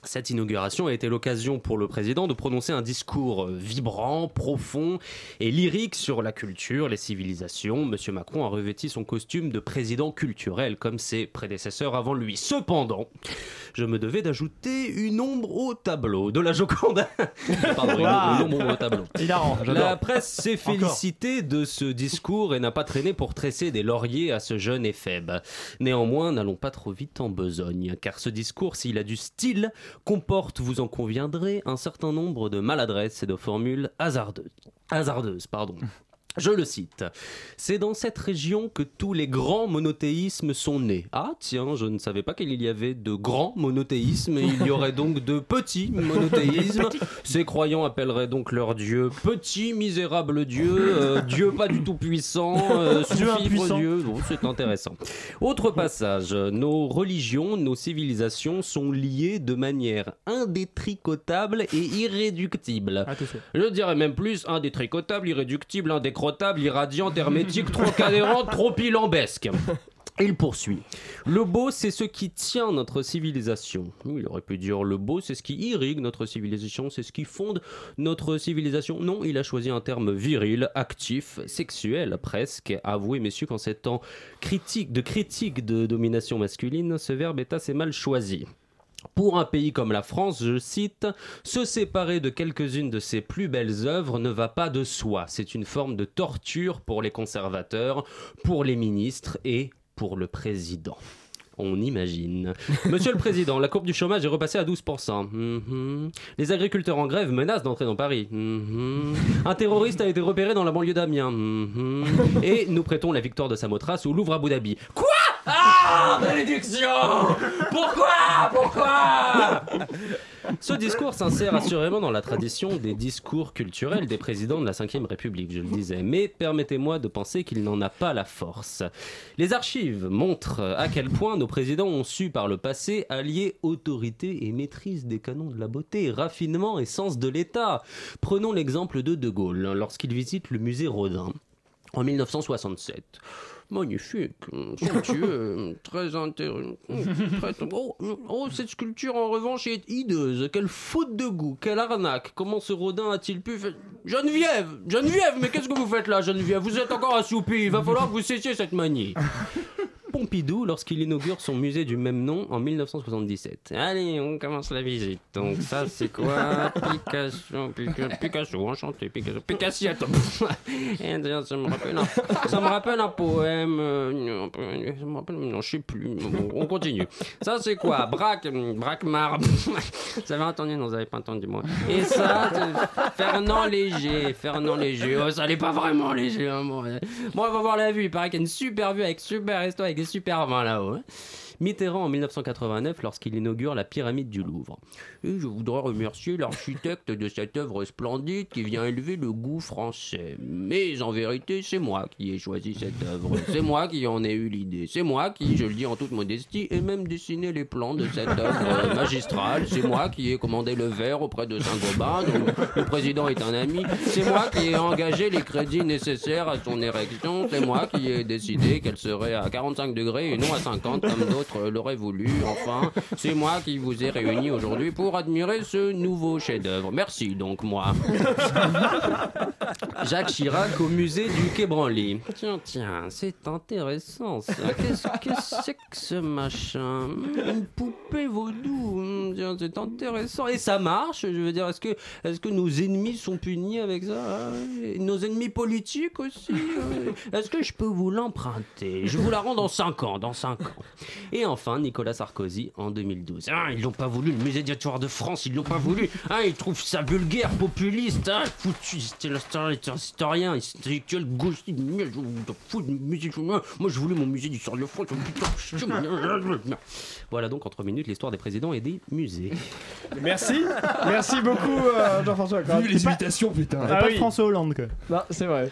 Cette inauguration a été l'occasion pour le président de prononcer un discours euh, vibrant, profond et lyrique sur la culture, les civilisations. Monsieur Macron a revêti son costume de président culturel comme ses prédécesseurs avant lui. Cependant, je me devais d'ajouter une ombre au tableau de la Joconde. Pardon, une, Ah. une ombre au tableau. Hilarant, La presse s'est félicitée de ce discours et n'a pas traîné pour tresser des lauriers à ce jeune éphèbe. Néanmoins, n'allons pas trop vite en besogne, car ce discours, s'il a du style, comporte, vous en conviendrez, un certain nombre de maladresses et de formules hasardeuses. Hasardeuses, pardon. Je le cite. C'est dans cette région que tous les grands monothéismes sont nés. Ah tiens, je ne savais pas qu'il y avait de grands monothéismes et il y aurait donc de petits monothéismes. Ces croyants appelleraient donc leur Dieu petit, misérable Dieu, euh, Dieu pas du tout puissant, euh, Dieu sous-fifre impuissant. Dieu. Bon, c'est intéressant. Autre passage. Nos religions, nos civilisations sont liées de manière indétricotable et irréductible. Ah. Je dirais même plus indétricotable, irréductible, irradiante, hermétique, trop cadérante, trop pilambesque. Il poursuit. Le beau, c'est ce qui tient notre civilisation. Il aurait pu dire le beau, c'est ce qui irrigue notre civilisation, c'est ce qui fonde notre civilisation. Non, il a choisi un terme viril, actif, sexuel presque. Avouez, messieurs, qu'en ces temps critique, de critique de domination masculine, ce verbe est assez mal choisi. Pour un pays comme la France, je cite, se séparer de quelques-unes de ses plus belles œuvres ne va pas de soi. C'est une forme de torture pour les conservateurs, pour les ministres et pour le président. On imagine. Monsieur le Président, la courbe du chômage est repassée à 12%. Mhm. Les agriculteurs en grève menacent d'entrer dans Paris. Mhm. Un terroriste a été repéré dans la banlieue d'Amiens. Mhm. Et nous prêtons la victoire de Samothrace au Louvre Abu Dhabi. Quoi? Ah Bénédiction Pourquoi Pourquoi? Ce discours s'insère assurément dans la tradition des discours culturels des présidents de la Ve République, je le disais, mais permettez-moi de penser qu'il n'en a pas la force. Les archives montrent à quel point nos présidents ont su par le passé allier autorité et maîtrise des canons de la beauté, raffinement et sens de l'État. Prenons l'exemple de De Gaulle, lorsqu'il visite le musée Rodin en 1967. Magnifique, somptueux, très intéressant. très- Oh, oh, cette sculpture en revanche est hideuse. Quelle faute de goût, quelle arnaque. Comment ce Rodin a-t-il pu faire. Geneviève Geneviève, mais qu'est-ce que vous faites là, Geneviève? Vous êtes encore assoupie. Il va falloir que vous cessiez cette manie. Pompidou lorsqu'il inaugure son musée du même nom en 1977. Allez, on commence la visite. Donc ça, c'est quoi Picasso, Pica- Picasso, enchanté, Picasso, Picasso. D'ailleurs, ça me rappelle un, ça me rappelle un poème. euh, un peu- ça me rappelle, non, je sais plus. Bon, on continue. Ça, c'est quoi? Braque, Braquemar. Vous avez entendu Non, vous avez pas entendu moi. Et ça, Fernand Léger, Fernand Léger. Oh, ça n'est pas vraiment léger. Hein, bon. Bon, on va voir la vue. Il paraît qu'il y a une super vue avec super resto avec super vins là-haut. Mitterrand en 1989 lorsqu'il inaugure la pyramide du Louvre. Et je voudrais remercier l'architecte de cette œuvre splendide qui vient élever le goût français. Mais en vérité, c'est moi qui ai choisi cette œuvre. C'est moi qui en ai eu l'idée. C'est moi qui, je le dis en toute modestie, ai même dessiné les plans de cette œuvre magistrale. C'est moi qui ai commandé le verre auprès de Saint-Gobain, dont le président est un ami. C'est moi qui ai engagé les crédits nécessaires à son érection. C'est moi qui ai décidé qu'elle serait à 45 degrés et non à 50 comme d'autres l'auraient voulu. Enfin, c'est moi qui vous ai réunis aujourd'hui pour admirer ce nouveau chef-d'œuvre. Merci donc, moi. Jacques Chirac au musée du Quai Branly. Tiens, tiens, c'est intéressant ça. Qu'est-ce que c'est que ce machin? Une poupée vaudou. Tiens, C'est intéressant. Et ça marche Je veux dire, est-ce que, est que nos ennemis sont punis avec ça? Et Nos ennemis politiques aussi? Est-ce que je peux vous l'emprunter? Je vous la rends dans 5 ans, dans 5 ans. Et enfin, Nicolas Sarkozy en 2012. Ah, ils l'ont pas voulu, le musée d'histoire de France, ils l'ont pas voulu. Ah, ils trouvent ça vulgaire, populiste, hein, foutu, c'était l'historien, intellectuel, gauchiste, je m'en fous du musée. Moi, je voulais mon musée d'histoire de France. Voilà donc en 3 minutes l'histoire des présidents et des musées. Merci, merci beaucoup euh, Jean-François. Vive les imitations, putain. Et pas de François Hollande, quoi. Non, c'est vrai.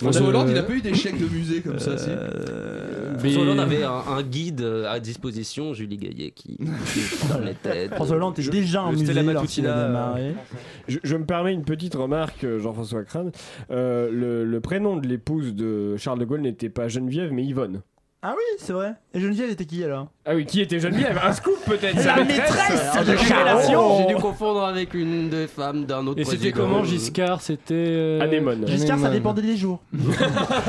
François Euh, Hollande, il a pas eu des chèques de musée comme ça, si François Hollande avait un, un guide euh, à disposition, Julie Gaillet, qui, qui permettait de- François Hollande est déjà un le musée Stella lorsqu'il a Matutina, démarré. Je, je me permets une petite remarque, euh, Jean-François Crane. Euh, le, le prénom de l'épouse de Charles de Gaulle n'était pas Geneviève, mais Yvonne. Ah oui, c'est vrai. Et Geneviève était qui alors? Ah oui, qui était Geneviève? Un scoop peut-être La maîtresse de révélation J'ai dû confondre avec une des femmes d'un autre Et c'était comment Giscard? C'était. euh, Anémone. Giscard, ça Anémone. dépendait des jours.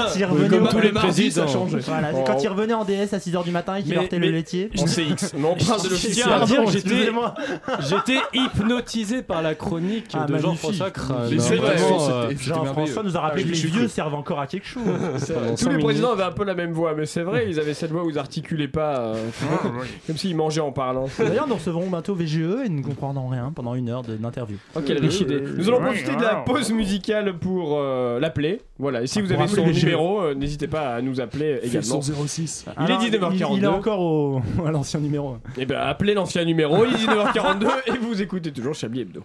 S'il Oui, revenait comme au- tous les mardi, ça changeait. Voilà, Oh. quand il revenait en DS à 6h du matin et qu'il Mais- portait mais- le laitier. En CX. Mais on parle de Je l'officier. tiens à dire Pardon, que j'étais excusez-moi. j'étais hypnotisé par la chronique Ah, de magnifique. Jean-François Crane. Mais c'est vrai, Vraiment, c'était- euh, c'était Jean-François nous a rappelé Ah, que les vieux servent encore à quelque chose. Pendant Tous cinq les minutes. présidents avaient un peu la même voix, mais c'est vrai, ils avaient cette voix où ils articulaient pas, euh, comme s'ils mangeaient en parlant. D'ailleurs, nous recevrons bientôt VGE et nous ne comprenons rien pendant une heure de- d'interview. Oh, quelle riche idée. Nous allons profiter de la pause musicale pour euh, l'appeler. Voilà, et si vous Pour avez son appeler les numéro, euh, n'hésitez pas à nous appeler également. 06. Il est Alors, 19h42. Il, il est encore au, à l'ancien numéro. Et ben appelez l'ancien numéro, il est 19h42 et vous écoutez toujours Chablis Hebdo.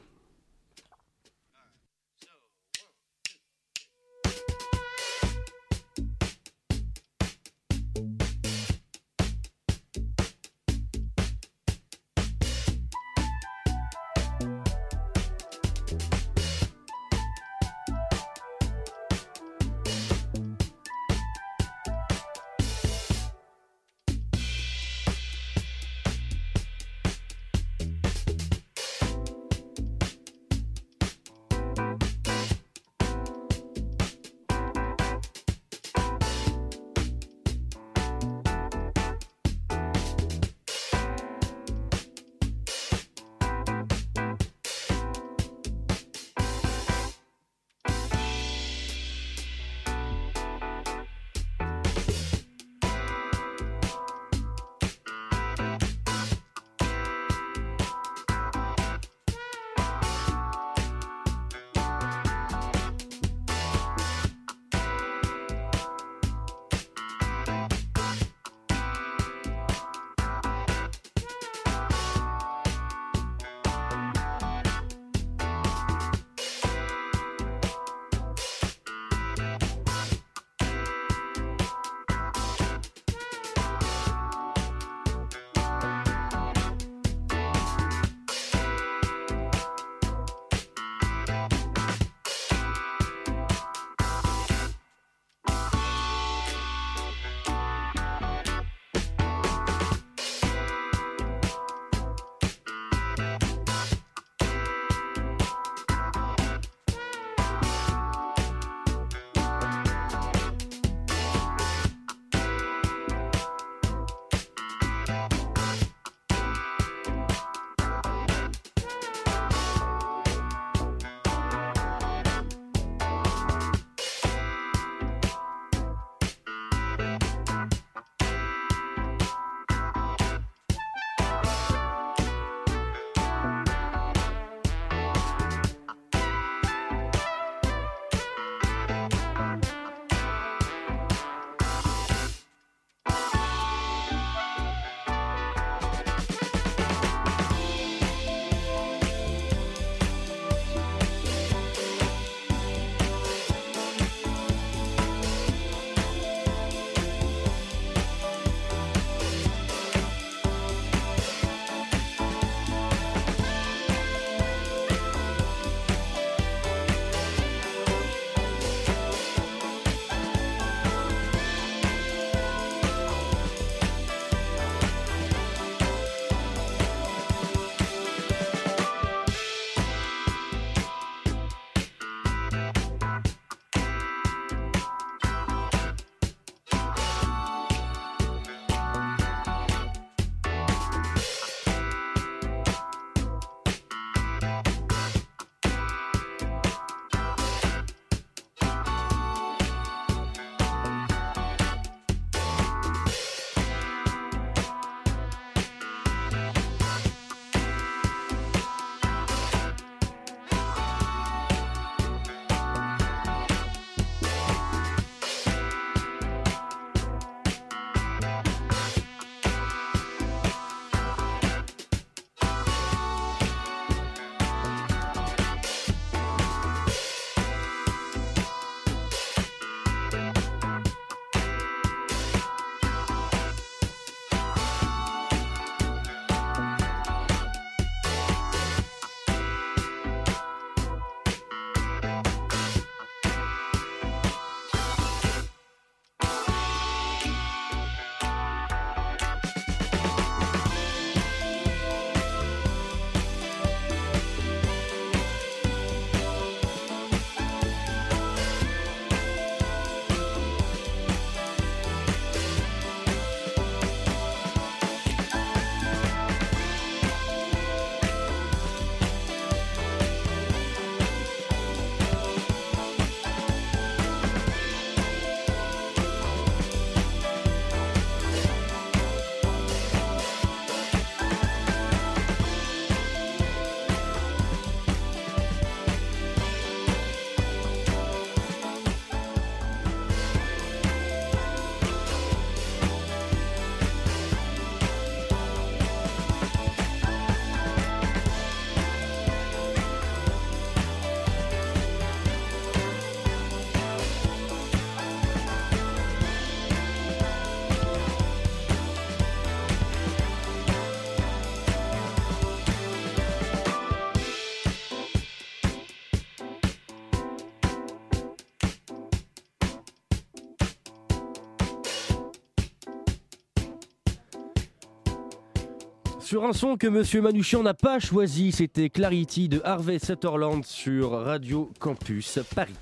Sur un son que Monsieur Manouchian n'a pas choisi, c'était Clarity de Harvey Sutherland sur Radio Campus Paris.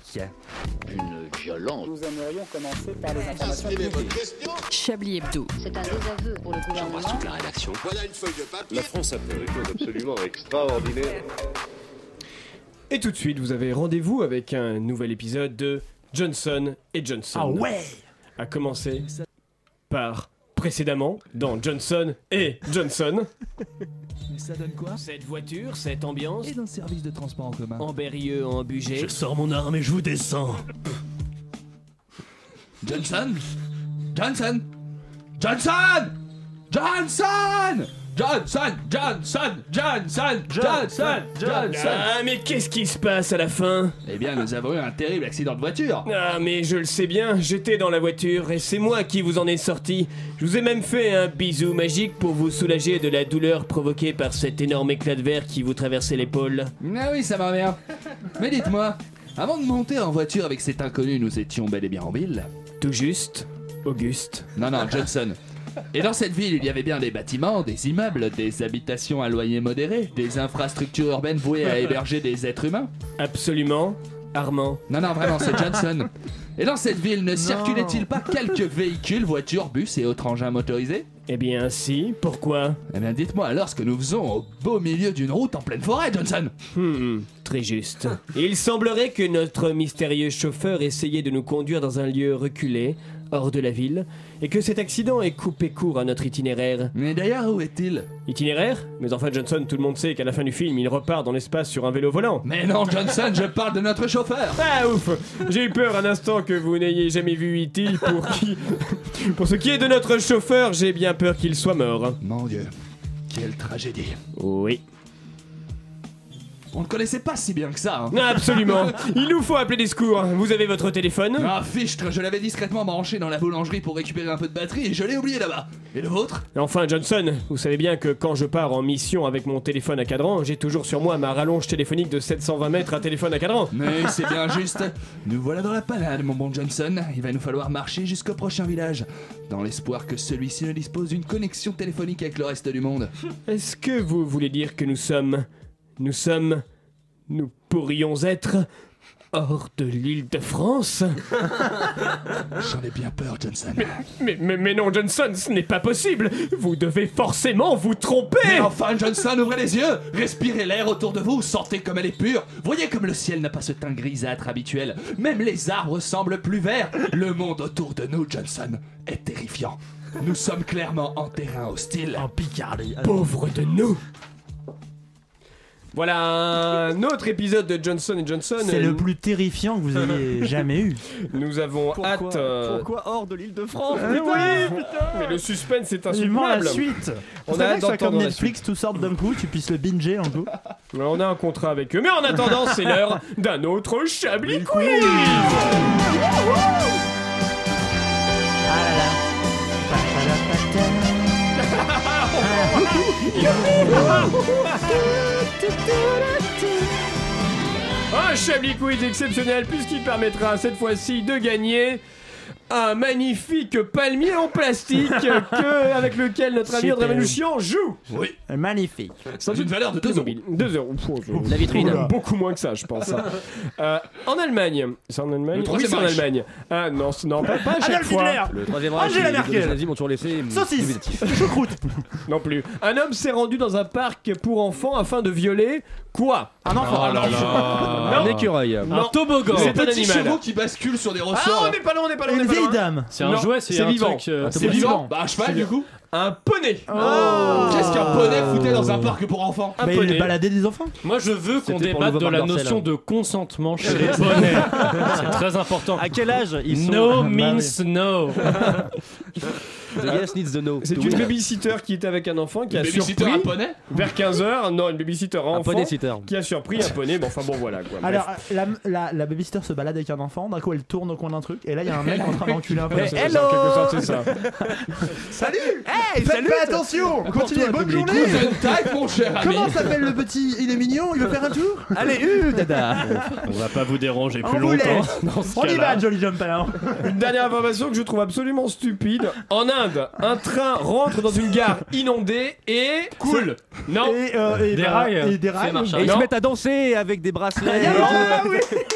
Une violence. Nous aimerions commencer par les informations publiques. Chablis Hebdo. C'est un désaveu pour le gouvernement. la rédaction. Voilà une feuille de papier. La France a fait des choses absolument extraordinaires. Et tout de suite, vous avez rendez-vous avec un nouvel épisode de Johnson et Johnson. Ah ouais À commencer par précédemment dans Johnson et Johnson. Mais ça donne quoi Cette voiture, cette ambiance, Et dans le service de transport en commun en Berrieux, en budget. Je sors mon arme et je vous descends. Johnson? Johnson? Johnson Johnson Johnson Johnson Johnson Johnson Johnson Ah, mais qu'est-ce qui se passe à la fin? Eh bien, nous avons eu un terrible accident de voiture. Ah, mais je le sais bien, j'étais dans la voiture et c'est moi qui vous en ai sorti. Je vous ai même fait un bisou magique pour vous soulager de la douleur provoquée par cet énorme éclat de verre qui vous traversait l'épaule. Ah oui, ça va bien. Mais dites-moi, avant de monter en voiture avec cet inconnu, nous étions bel et bien en ville Tout juste, Auguste. Non, non, Johnson. Et dans cette ville, il y avait bien des bâtiments, des immeubles, des habitations à loyer modéré, des infrastructures urbaines vouées à héberger des êtres humains. Absolument, Armand. Non, non, vraiment, c'est Johnson. Et dans cette ville, ne circulait-il pas quelques véhicules, voitures, bus et autres engins motorisés? Eh bien, si, pourquoi? Eh bien, dites-moi alors ce que nous faisons au beau milieu d'une route en pleine forêt, Johnson Hmm, très juste. Il semblerait que notre mystérieux chauffeur essayait de nous conduire dans un lieu reculé, hors de la ville, et que cet accident ait coupé court à notre itinéraire. Mais d'ailleurs, où est-il? Itinéraire? Mais enfin, Johnson, tout le monde sait qu'à la fin du film, il repart dans l'espace sur un vélo volant. Mais non, Johnson, je parle de notre chauffeur Ah ouf J'ai eu peur un instant que vous n'ayez jamais vu E.T. pour qui... pour ce qui est de notre chauffeur, j'ai bien peur qu'il soit mort. Mon Dieu, quelle tragédie. Oui. On ne connaissait pas si bien que ça, hein. Absolument Il nous faut appeler des secours. Vous avez votre téléphone? Ah, fichtre, je l'avais discrètement branché dans la boulangerie pour récupérer un peu de batterie et je l'ai oublié là-bas. Et le vôtre? Enfin, Johnson, vous savez bien que quand je pars en mission avec mon téléphone à cadran, j'ai toujours sur moi ma rallonge téléphonique de 720 mètres à téléphone à cadran. Mais c'est bien juste. Nous voilà dans la panade, mon bon Johnson. Il va nous falloir marcher jusqu'au prochain village, dans l'espoir que celui-ci ne dispose d'une connexion téléphonique avec le reste du monde. Est-ce que vous voulez dire que nous sommes. Nous sommes. Nous pourrions être. hors de l'île de France J'en ai bien peur, Johnson. mais, mais, mais non, Johnson, ce n'est pas possible Vous devez forcément vous tromper Mais enfin, Johnson, ouvrez les yeux Respirez l'air autour de vous, sentez comme elle est pure Voyez comme le ciel n'a pas ce teint grisâtre habituel Même les arbres semblent plus verts Le monde autour de nous, Johnson, est terrifiant Nous sommes clairement en terrain hostile En Picardie. Pauvre de nous Voilà un autre épisode de Johnson et Johnson. C'est le plus terrifiant que vous ayez jamais eu. Nous avons hâte. euh, Pourquoi hors de l'île de France Eh oui, Mais le suspense est Vivement la insupportable. suite. On On a a hâte que ça comme d'entendre la Netflix, tout sort d'un coup, tu puisses le binger un coup. On a un contrat avec eux. Mais en attendant, c'est l'heure d'un autre Chablis Quiz Un Chablis Quiz exceptionnel puisqu'il permettra cette fois-ci de gagner un magnifique palmier en plastique que, avec lequel notre ami André. Manouchian joue. Oui, Magnifique. c'est une valeur de 2 euros. 2 euros. La vitrine. Oula. Beaucoup moins que ça, je pense. hein. Euh, en Allemagne. C'est en Allemagne? Le Oui, Troisième c'est en Reich. Allemagne. Ah non, c'est- non pas, pas à chaque Adolf fois. Hitler Le troisième Angela Reich, les Merkel. idéologies nazies m'ont toujours laissé Saucisse. Choucroute Non plus. Un homme s'est rendu dans un parc pour enfants afin de violer quoi? Un enfant Oh là là. Un écureuil. Non. toboggan. C'est un Petits animal. chevaux qui basculent sur des Ah, ressorts. on n'est pas loin, on n'est pas loin, on n'est pas vieille dame C'est un Non, jouet, c'est c'est un vivant. truc. euh, c'est vivant Bah, un cheval du coup Un poney. Oh. Qu'est-ce qu'un poney foutait dans un parc pour enfants Un Bah, poney. il baladait des enfants Moi, je veux qu'on C'était pour le débatte de la notion hein. de consentement chez les bonnets. C'est très important. À quel âge ils sont No Bah means no. The yes needs the no. C'est une babysitter qui était avec un enfant qui a Babysitter surpris un poney vers 15h. Non, une babysitter Un enfant poney sitter. qui a surpris un poney. Bon, enfin bon, voilà quoi. Bref. Alors, la, la, la babysitter se balade avec un enfant, d'un coup elle tourne au coin d'un truc, et là il y a un mec en train d'enculer un en quelque sorte, c'est ça. Salut Hey, Faites pas attention Continuez, bonne journée taille, mon cher ami Comment s'appelle le petit Il est mignon, il veut faire un tour Allez, uh, dada On va pas vous déranger plus longtemps. On y va, Jolly Jump alors Une dernière information que je trouve absolument stupide. En Inde, Inde, un train rentre dans une gare inondée et coule. Non. Et, euh, et Des bah, rails. Et des rails. Et ils se mettent à danser avec des bracelets. Ah, oui.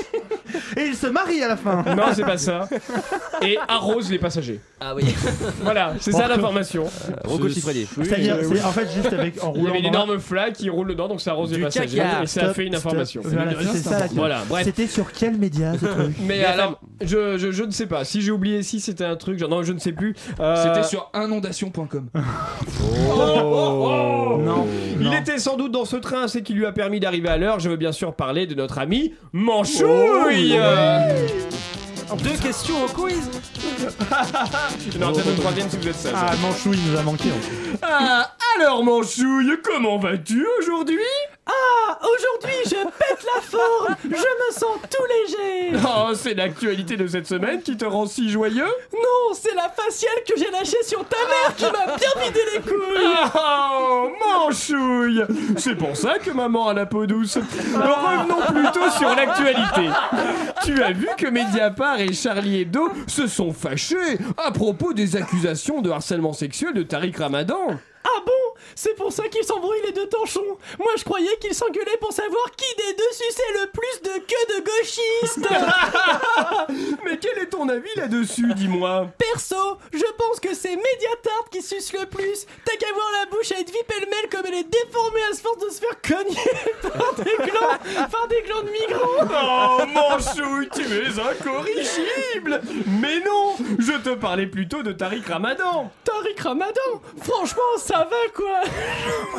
Et ils se marient à la fin. Non, c'est pas ça. Et arrose les passagers. Ah oui. Voilà, c'est ça l'information. Rocco Siffredi. C'est-à-dire, euh, c'est en fait juste avec en Il y roulant avait une dans la- énorme flaque qui roule dedans, donc ça arrose les Du passagers. caca. Et ça Stop, fait une stop. information. Voilà, c'est ça la Voilà, bref. C'était sur quel média ce truc Mais alors, je, je, je ne sais pas. Si j'ai oublié, si c'était un truc, genre, non, je ne sais plus. Euh, c'était sur inondation.com. Oh, Non. Il non. était sans doute dans ce train, c'est qui lui a permis d'arriver à l'heure. Je veux bien sûr parler de notre ami Manchouille. Deux questions au quiz. Non, peut-être une troisième si vous êtes sage. Ah, Manchouille nous a manqué. en fait. Ah, alors Manchouille, comment vas-tu aujourd'hui? Ah, aujourd'hui je pète la forme, je me sens tout léger. Oh, c'est l'actualité de cette semaine qui te rend si joyeux Non, c'est la faciale que j'ai lâchée sur ta mère qui m'a bien vidé les couilles. Oh, Manchouille C'est pour ça que maman a la peau douce. Revenons plutôt sur l'actualité. Tu as vu que Mediapart et Charlie Hebdo se sont fâchés à propos des accusations de harcèlement sexuel de Tariq Ramadan Ah bon? C'est pour ça qu'ils s'embrouillent les deux torchons. Moi je croyais qu'ils s'engueulaient pour savoir qui des deux suçait le plus de queue de gauchiste. Mais quel est ton avis là-dessus, dis-moi? Perso, je pense que c'est Mediatart qui suce le plus. T'as qu'à voir la bouche à Edwy pêle-mêle comme elle est déformée à ce force de se faire cogner par des glands, par des glands de migrants. Oh, Manchouille, tu es incorrigible Mais non Je te parlais plutôt de Tariq Ramadan Tariq Ramadan? Franchement, ça va quoi?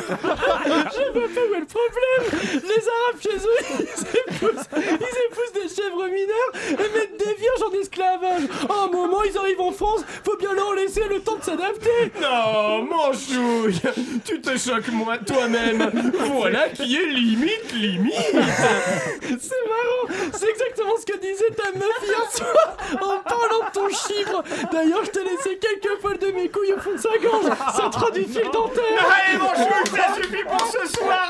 Je vois pas où est le problème Les Arabes chez eux, ils épousent, ils épousent des chèvres mineures et mettent des vierges en esclavage. À un moment, ils arrivent en France, faut bien leur laisser le temps de s'adapter. Non, Manchouille Tu te choques moi toi-même Voilà qui est limite, limite C'est marrant, c'est exactement ce que disait ta meuf hier soir en parlant de ton chibre. D'ailleurs, je t'ai laissé quelques poils de mes couilles au fond de sa gorge. Ça rend dentaire. Allez, Manchouille, ça suffit pour ce soir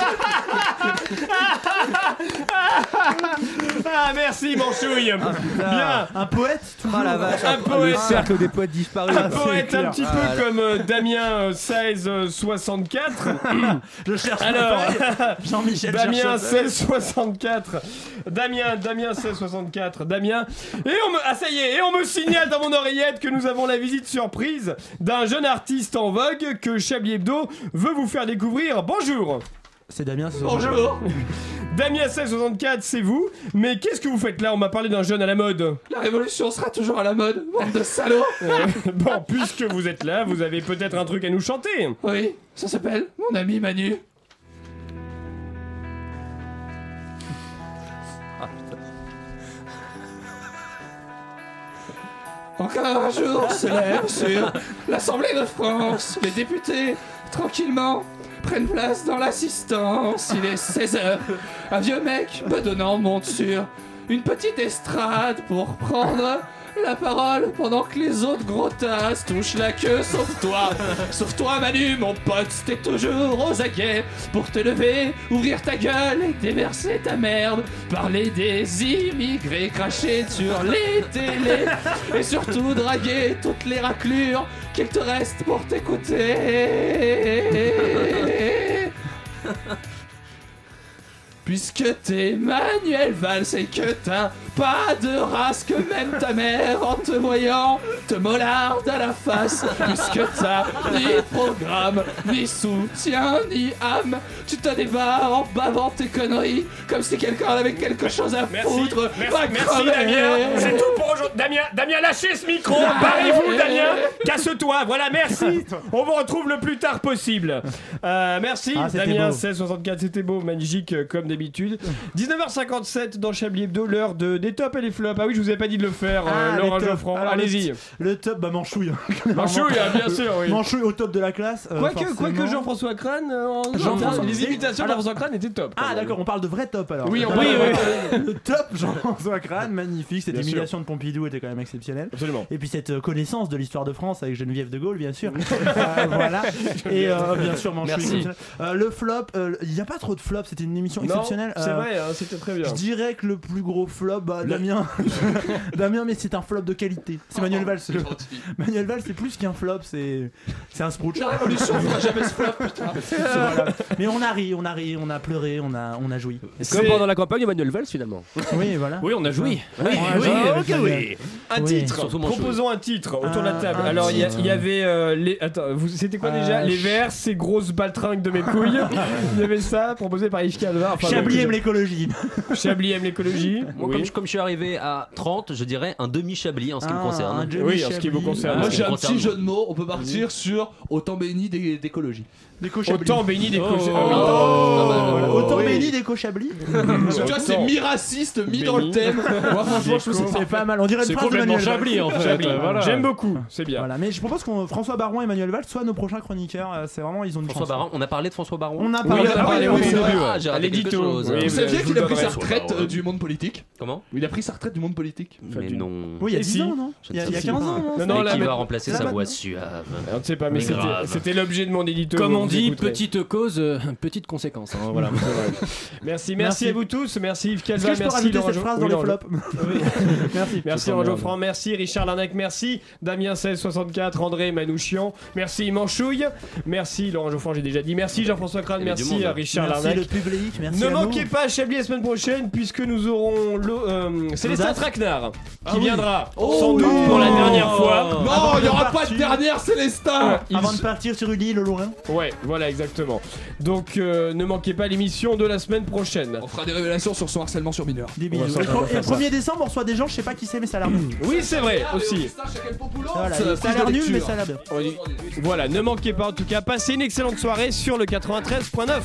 Ah, merci, Manchouille Bien Un poète toujours. Ah la vache, Un le poète. cercle des poètes disparus. un poète un petit Ah, peu là. comme euh, Damien euh, 1664. Je cherche Alors, Jean-Michel Damien cherche ça. 1664. Damien, Damien 1664. Damien. Et on me, ah ça y est, et on me signale dans mon oreillette que nous avons la visite surprise d'un jeune artiste en vogue que Chablis Hebdo veut vous faire découvrir. Bonjour. C'est Damien, c'est Bonjour Damien 1664, c'est vous. Mais qu'est-ce que vous faites là? On m'a parlé d'un jeune à la mode. La révolution sera toujours à la mode, bande de salauds Euh, bon, puisque vous êtes là, vous avez peut-être un truc à nous chanter. Oui, ça s'appelle Mon ami Manu. Encore un jour se lève sur l'Assemblée de France. Les députés, tranquillement, prennent place dans l'assistance. Il est 16h. Un vieux mec bedonnant monte sur une petite estrade pour prendre la parole pendant que les autres gros tasses touchent la queue, sauf toi. Sauf toi, Manu, mon pote, t'es toujours aux aguets pour te lever, ouvrir ta gueule et déverser ta merde. Parler des immigrés, cracher sur les télés et surtout draguer toutes les raclures qu'il te reste pour t'écouter. Puisque t'es Manuel Valls et que t'as pas de race que même ta mère en te voyant te mollarde à la face. Puisque t'as ni programme, ni soutien, ni âme, tu te débats en bavant tes conneries comme si quelqu'un avait quelque chose à Merci, foutre. merci, merci. Damien. C'est tout pour aujourd'hui. Damien, Damien, lâchez ce micro. Barrez-vous, Damien. Casse-toi. Voilà, merci. On vous retrouve le plus tard possible. Euh, merci, Ah, Damien. beau. 1664, c'était beau, magnifique euh, comme d'habitude. 19h57 dans Chablis Hebdo, l'heure de, des tops et les flops. Ah oui, je vous ai pas dit de le faire, euh, Ah, Laurent les tops. Geoffrand. Alors, Allez-y. Le top, bah Manchouille. Manchouille, ah, bien sûr, oui. Manchouille au top de la classe. euh, Quoique, forcément. quoique Jean-François Crane, euh, en- Jean-François- les imitations de Alors- Jean-François Crane étaient top. quand Ah même. d'accord, on parle de vrai top alors. Oui, on D'accord. parle- Le top Jean-François Crane, magnifique. Cette Bien sûr. humiliation de Pompidou était quand même exceptionnelle. Absolument. Et puis cette euh, connaissance de l'histoire de France avec Geneviève de Gaulle, bien sûr. Euh, voilà. Et euh, bien sûr, Manchouille. Merci. Euh, le flop, euh, il n'y a pas trop de flop. C'était une émission Non, exceptionnel. C'est Euh, vrai, hein, c'était très bien. Je dirais que le plus gros flop, bah, Damien. Damien, mais c'est un flop de qualité. C'est Manuel Valls. le- Manuel Valls, c'est plus qu'un flop, c'est c'est un sprout. La révolution fera jamais ce flop, putain. Voilà. Mais on a ri, on a ri, on a pleuré, on a, on a joui. Comme pendant la campagne Emmanuel Valls finalement. Oui, voilà. Oui, on a joui. Oui, Oui, oui, ok, Manuel. Un Oui. titre. Proposons un titre autour de la Un- table. un Alors il y, avait euh, les. Attends, vous- c'était quoi déjà? Euh, Les ch- verts, ces grosses baltringues de mes couilles. il y avait ça proposé par Yves Calva. Enfin, Chablis aime l'écologie. Chablis aime l'écologie. Moi, Oui. comme, je, comme je suis arrivé à 30, je dirais un demi-chablis en ce qui me Ah, concerne. Oui, en ce qui vous concerne. Moi j'ai un petit jeu de mots, on peut partir sur autant béni d'é- d'écologie. Des. Autant béni des cochers. Oh. Voilà. Autant béni des. Tu vois, c'est mi-raciste, mi dans le thème. Moi franchement, je trouve que c'est pas mal. On dirait une C'est phrase de complètement. Chablis en fait. J'aime beaucoup, c'est bien. Voilà, mais je propose qu'on François Baron et Emmanuel Valls soient nos prochains chroniqueurs. euh, C'est vraiment, ils ont une François chance. Baron, on a parlé de François Baron On a parlé. l'édito. Vous saviez qu'il a pris sa retraite euh, du monde politique? Comment? Il a pris sa retraite du monde politique. Mais non. Oui, il y a Et 10 si. ans, non Il y a, ne il y a sais 15 pas. ans, non Non, non, là, qui mais- va remplacer ça sa voix suave On ne sait pas, mais Mais c'était- l'objet de mon édito. Comme on dit, écouterez. petite cause, euh, petite conséquence. hein, voilà. Merci, merci, Merci. à vous tous. Merci Yves Est-ce Calva, que je peux merci rajouter Laurent cette phrase dans les flops Merci. Merci Laurent Geoffrand, merci Richard Larnac, merci Damien 1664, André Manouchian, merci Manchouille, merci Laurent Geoffrand, j'ai déjà dit, merci Jean-François Crane, du merci hein. Richard Merci Larnac. le public, merci Ne manquez pas à Chablis la semaine prochaine puisque nous aurons le, euh, Célestin. Traquenard qui Ah oui. viendra Oh sans oui. doute pour la dernière fois. Non, Avant il n'y de aura pas partir. de dernière Célestin Il- Avant de partir sur une île au loin. Ouais, voilà exactement. Donc euh, ne manquez pas l'émission de la semaine prochaine. On fera des révélations sur son harcèlement sur mineurs. Des va on va le faire ça. 1er décembre, on reçoit des gens, je sais pas qui c'est, mais ça a l'air bien. Oui, c'est vrai aussi. Voilà, Ça, ça a l'air nul, mais ça a l'air bien. Voilà, ne manquez pas en tout cas, passez une excellente soirée sur le 93.9.